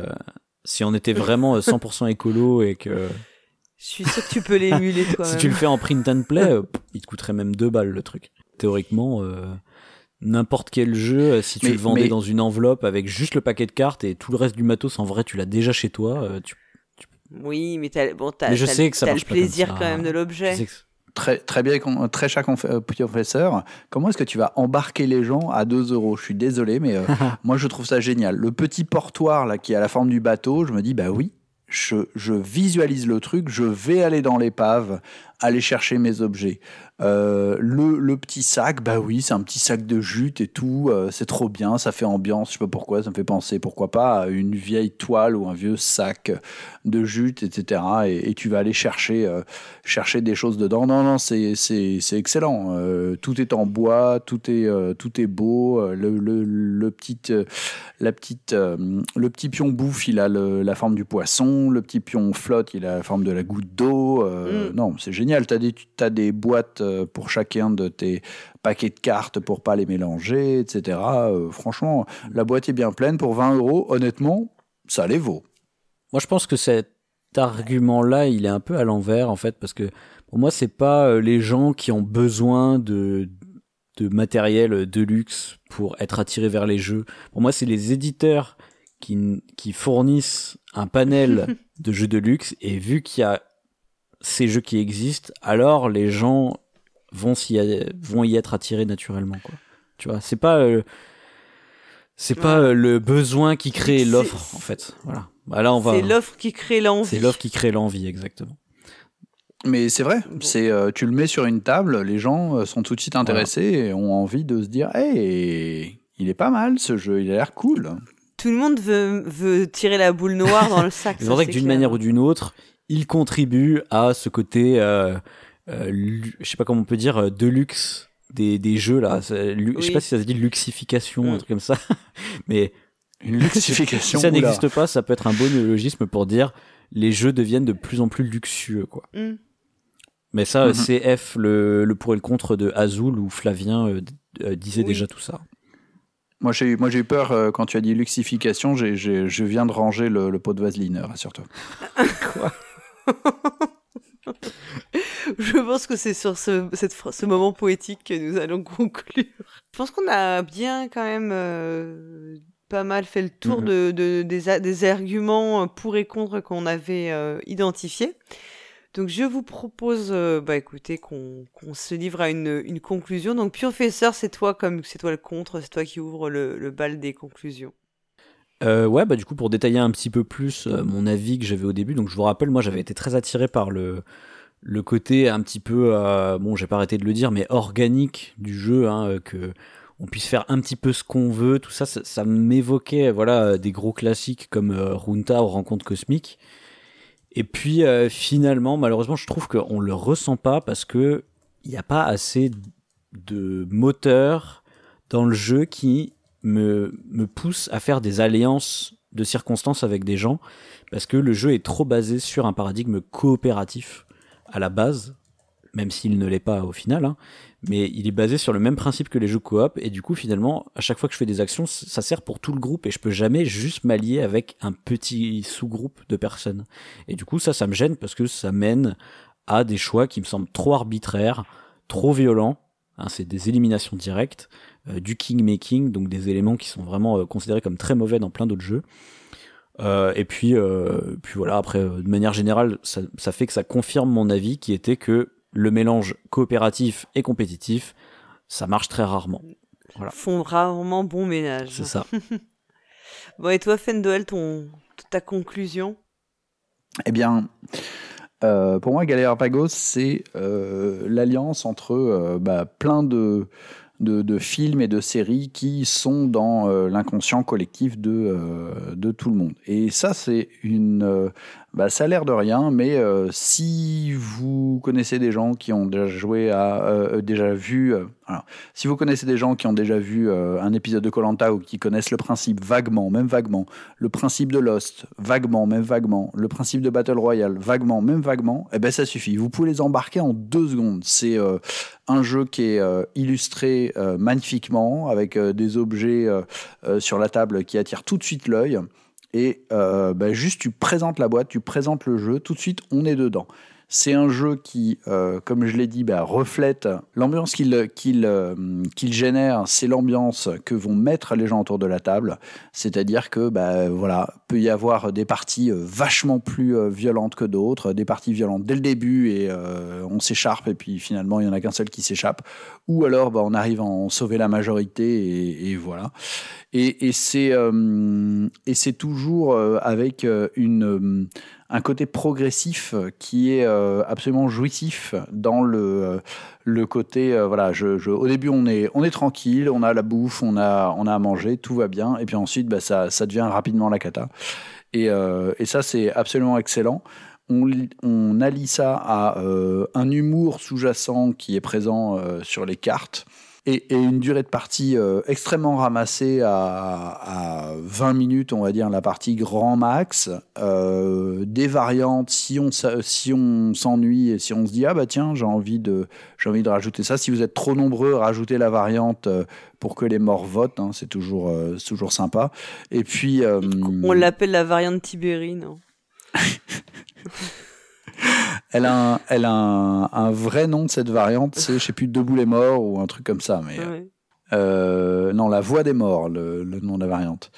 si on était vraiment 100% écolo et que. Je suis sûr que tu peux l'émuler toi. si tu le fais en print and play, il te coûterait même 2 balles le truc. Théoriquement n'importe quel jeu, euh, si tu le vendais dans une enveloppe avec juste le paquet de cartes et tout le reste du matos, en vrai, tu l'as déjà chez toi. Euh, tu, Oui, mais, as, bon, t'as, je sais que ça le plaisir quand même de l'objet. Très, très bien, très cher euh, professeur. Comment est-ce que tu vas embarquer les gens à 2 euros? Je suis désolé, mais moi je trouve ça génial. Le petit portoir là qui a la forme du bateau, je me dis bah oui, je, je, visualise le truc, je vais aller dans l'épave, aller chercher mes objets. Euh, le, le, petit sac, bah oui, c'est un petit sac de jute et tout, euh, c'est trop bien, ça fait ambiance, je sais pas pourquoi, ça me fait penser, pourquoi pas, à une vieille toile ou un vieux sac de jute, etc. Et, tu vas aller chercher, euh, chercher des choses dedans. Non, non, c'est, c'est, c'est excellent. tout est en bois, tout est, tout est beau. Le, le, le petit, la petite, le petit pion bouffe, il a la forme du poisson. Le petit pion flotte, il a la forme de la goutte d'eau. Mm. Non, c'est génial génial. Tu as des, as des boîtes pour chacun de tes paquets de cartes pour pas les mélanger, etc. franchement, la boîte est bien pleine pour 20 euros. Honnêtement, ça les vaut. Moi, je pense que cet argument-là, il est un peu à l'envers, en fait, parce que pour moi, c'est pas les gens qui ont besoin de, de matériel de luxe pour être attirés vers les jeux. Pour moi, c'est les éditeurs qui, qui fournissent un panel de jeux de luxe et vu qu'il y a ces jeux qui existent, alors les gens vont, y, vont y être attirés naturellement. Quoi. Tu vois, c'est pas euh, c'est pas euh, le besoin qui crée l'offre en fait. Voilà. Bah là, on va. C'est l'offre qui crée l'envie. C'est l'offre qui crée l'envie, exactement. Mais c'est vrai, c'est euh, tu le mets sur une table, les gens sont tout de suite intéressés et ont envie de se dire, hey, il est pas mal ce jeu, il a l'air cool. Tout le monde veut, veut tirer la boule noire dans le sac. c'est vrai que d'une manière ou d'une autre, il contribue à ce côté, euh, euh, je sais pas comment on peut dire, euh, de luxe des, des jeux là. Je sais pas si ça se dit luxification, un truc comme ça, mais une luxification. si ça n'existe pas, ça peut être un bon néologisme pour dire les jeux deviennent de plus en plus luxueux, quoi. Mm. Mais ça, mm-hmm. c'est F, le, le, pour et le contre de Azul, où Flavien disait déjà tout ça. Moi, j'ai, moi, j'ai eu peur euh, quand tu as dit luxification. J'ai, je viens de ranger le, pot de vaseline, rassure-toi. Quoi? Je pense que c'est sur ce, cette, ce moment poétique que nous allons conclure. Je pense qu'on a bien quand même euh, pas mal fait le tour mm-hmm. de, de, des, des, arguments pour et contre qu'on avait euh, identifiés. Donc je vous propose, euh, bah écoutez, qu'on se livre à une, une conclusion. Donc professeur, c'est toi comme c'est toi le contre, c'est toi qui ouvre le, le bal des conclusions. Euh, ouais, bah du coup pour détailler un petit peu plus euh, mon avis que j'avais au début, donc je vous rappelle, moi j'avais été très attiré par le côté un petit peu, euh, bon j'ai pas arrêté de le dire, mais organique du jeu, hein, que on puisse faire un petit peu ce qu'on veut, tout ça, ça, m'évoquait voilà des gros classiques comme Runta ou Rencontre Cosmique. Et puis finalement, malheureusement, je trouve qu'on le ressent pas parce que il n'y a pas assez de moteur dans le jeu qui me, me pousse à faire des alliances de circonstances avec des gens parce que le jeu est trop basé sur un paradigme coopératif à la base, même s'il ne l'est pas au final. Hein mais il est basé sur le même principe que les jeux coop et du coup finalement à chaque fois que je fais des actions ça sert pour tout le groupe et je peux jamais juste m'allier avec un petit sous-groupe de personnes et du coup ça ça me gêne parce que ça mène à des choix qui me semblent trop arbitraires trop violents hein, c'est des éliminations directes euh, du king making donc des éléments qui sont vraiment euh, considérés comme très mauvais dans plein d'autres jeux euh, et puis puis voilà après de manière générale ça, ça fait que ça confirme mon avis qui était que le mélange coopératif et compétitif, ça marche très rarement. Voilà. Font rarement bon ménage. C'est ça. bon, et toi, Fendoel, ton, ta conclusion? Eh bien, euh, pour moi, Pagos, c'est euh, l'alliance entre euh, bah, plein de, de, films et de séries qui sont dans l'inconscient collectif de, de tout le monde. Et ça, c'est une bah, ça a l'air de rien, mais euh, si vous connaissez des gens qui ont déjà joué à, euh, déjà vu, euh, si vous connaissez des gens qui ont déjà vu un épisode de Colanta ou qui connaissent le principe vaguement, même vaguement, le principe de Lost, vaguement, même vaguement, le principe de Battle Royale, vaguement, même vaguement, eh ben ça suffit. Vous pouvez les embarquer en deux secondes. C'est un jeu qui est illustré magnifiquement avec des objets sur la table qui attirent tout de suite l'œil et euh, bah, juste tu présentes la boîte, tu présentes le jeu, tout de suite on est dedans. C'est un jeu qui, euh, comme je l'ai dit, bah, reflète l'ambiance qu'il qu'il euh, qu'il génère, c'est l'ambiance que vont mettre les gens autour de la table. C'est-à-dire que, bah, voilà, peut y avoir des parties vachement plus violentes que d'autres, des parties violentes dès le début et on s'écharpe et puis finalement il y en a qu'un seul qui s'échappe. Ou alors, bah, on arrive à en sauver la majorité et, voilà. Et, et c'est toujours avec une un côté progressif qui est euh, absolument jouissif dans le, euh, le côté euh, voilà je, au début on est on est tranquille on a la bouffe on a on a à manger tout va bien et puis ensuite bah, ça, ça devient rapidement la cata. Et, et ça c'est absolument excellent. On, on, allie ça à un humour sous-jacent qui est présent sur les cartes et, une durée de partie euh, extrêmement ramassée à, 20 minutes, on va dire, la partie grand max. Euh, des variantes, si on, si on s'ennuie et si on se dit, ah bah tiens, j'ai envie, de, j'ai envie de rajouter ça. Si vous êtes trop nombreux, rajoutez la variante euh, pour que les morts votent, hein, c'est toujours, toujours sympa. Et puis. on l'appelle la variante Tibéri, non? elle a, un, elle a un, vrai nom de cette variante, c'est, je sais plus, Debout les morts ou un truc comme ça. Mais, euh, non, La Voix des morts, le, nom de la variante.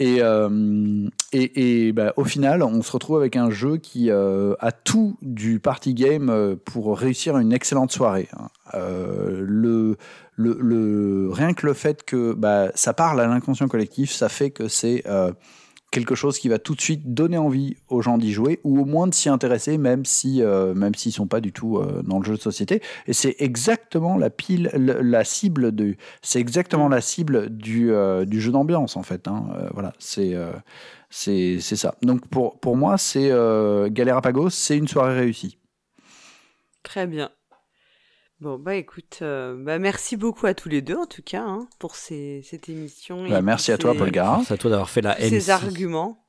Et, euh, et, bah, au final, on se retrouve avec un jeu qui euh, a tout du party game pour réussir une excellente soirée. Hein. le, le, rien que le fait que bah, ça parle à l'inconscient collectif, ça fait que c'est quelque chose qui va tout de suite donner envie aux gens d'y jouer ou au moins de s'y intéresser même si euh, même s'ils sont pas du tout euh, dans le jeu de société. Et c'est exactement la pile la cible de c'est exactement la cible du, euh, du jeu d'ambiance en fait hein. voilà c'est c'est ça. Donc pour pour moi c'est Galerapagos c'est une soirée réussie. Très bien Bon, bah écoute, euh, bah merci beaucoup à tous les deux en tout cas hein, pour ces, cette émission. Bah, merci à toi, Paul Gara. Merci à toi d'avoir fait la Ces arguments.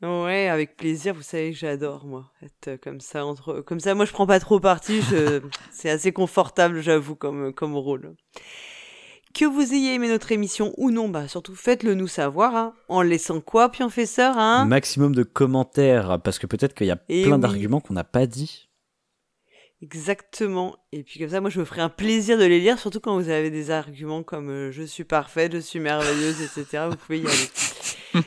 Ouais, avec plaisir. Vous savez que j'adore moi être euh, comme ça entre comme ça. Moi, je prends pas trop parti. Je... c'est assez confortable, j'avoue, comme comme rôle. Que vous ayez aimé notre émission ou non, bah surtout faites-le nous savoir. Hein, en laissant quoi, Pionfesseur hein? Maximum de commentaires parce que peut-être qu'il y a plein d'arguments qu'on n'a pas dit. Exactement. Et puis comme ça, moi, je me ferai un plaisir de les lire, surtout quand vous avez des arguments comme euh, je suis parfaite, je suis merveilleuse, etc. Vous pouvez y aller.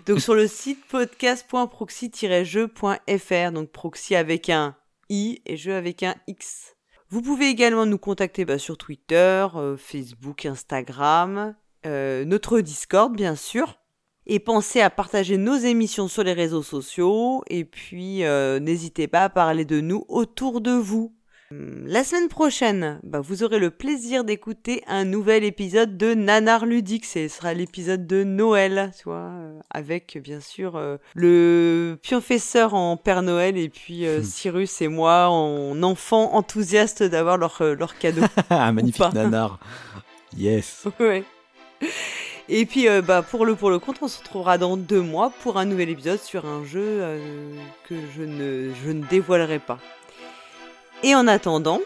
donc sur le site podcast.proxy-jeu.fr, donc proxy avec un i et jeu avec un x. Vous pouvez également nous contacter bah, sur Twitter, euh, Facebook, Instagram, euh, notre Discord, bien sûr. Et pensez à partager nos émissions sur les réseaux sociaux. Et puis, n'hésitez pas à parler de nous autour de vous. La semaine prochaine, bah, vous aurez le plaisir d'écouter un nouvel épisode de Nanar Ludique. Ce sera l'épisode de Noël, tu vois, euh, avec bien sûr euh, le pionfesseur en Père Noël et puis euh, hmm. Cyrus et moi en enfant enthousiaste d'avoir leur, leur cadeau. un magnifique Nanar. Yes. Ouais. Et puis bah, pour le pour le compte, on se retrouvera dans deux mois pour un nouvel épisode sur un jeu que je ne, je ne dévoilerai pas. Et en attendant,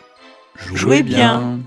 jouez, bien.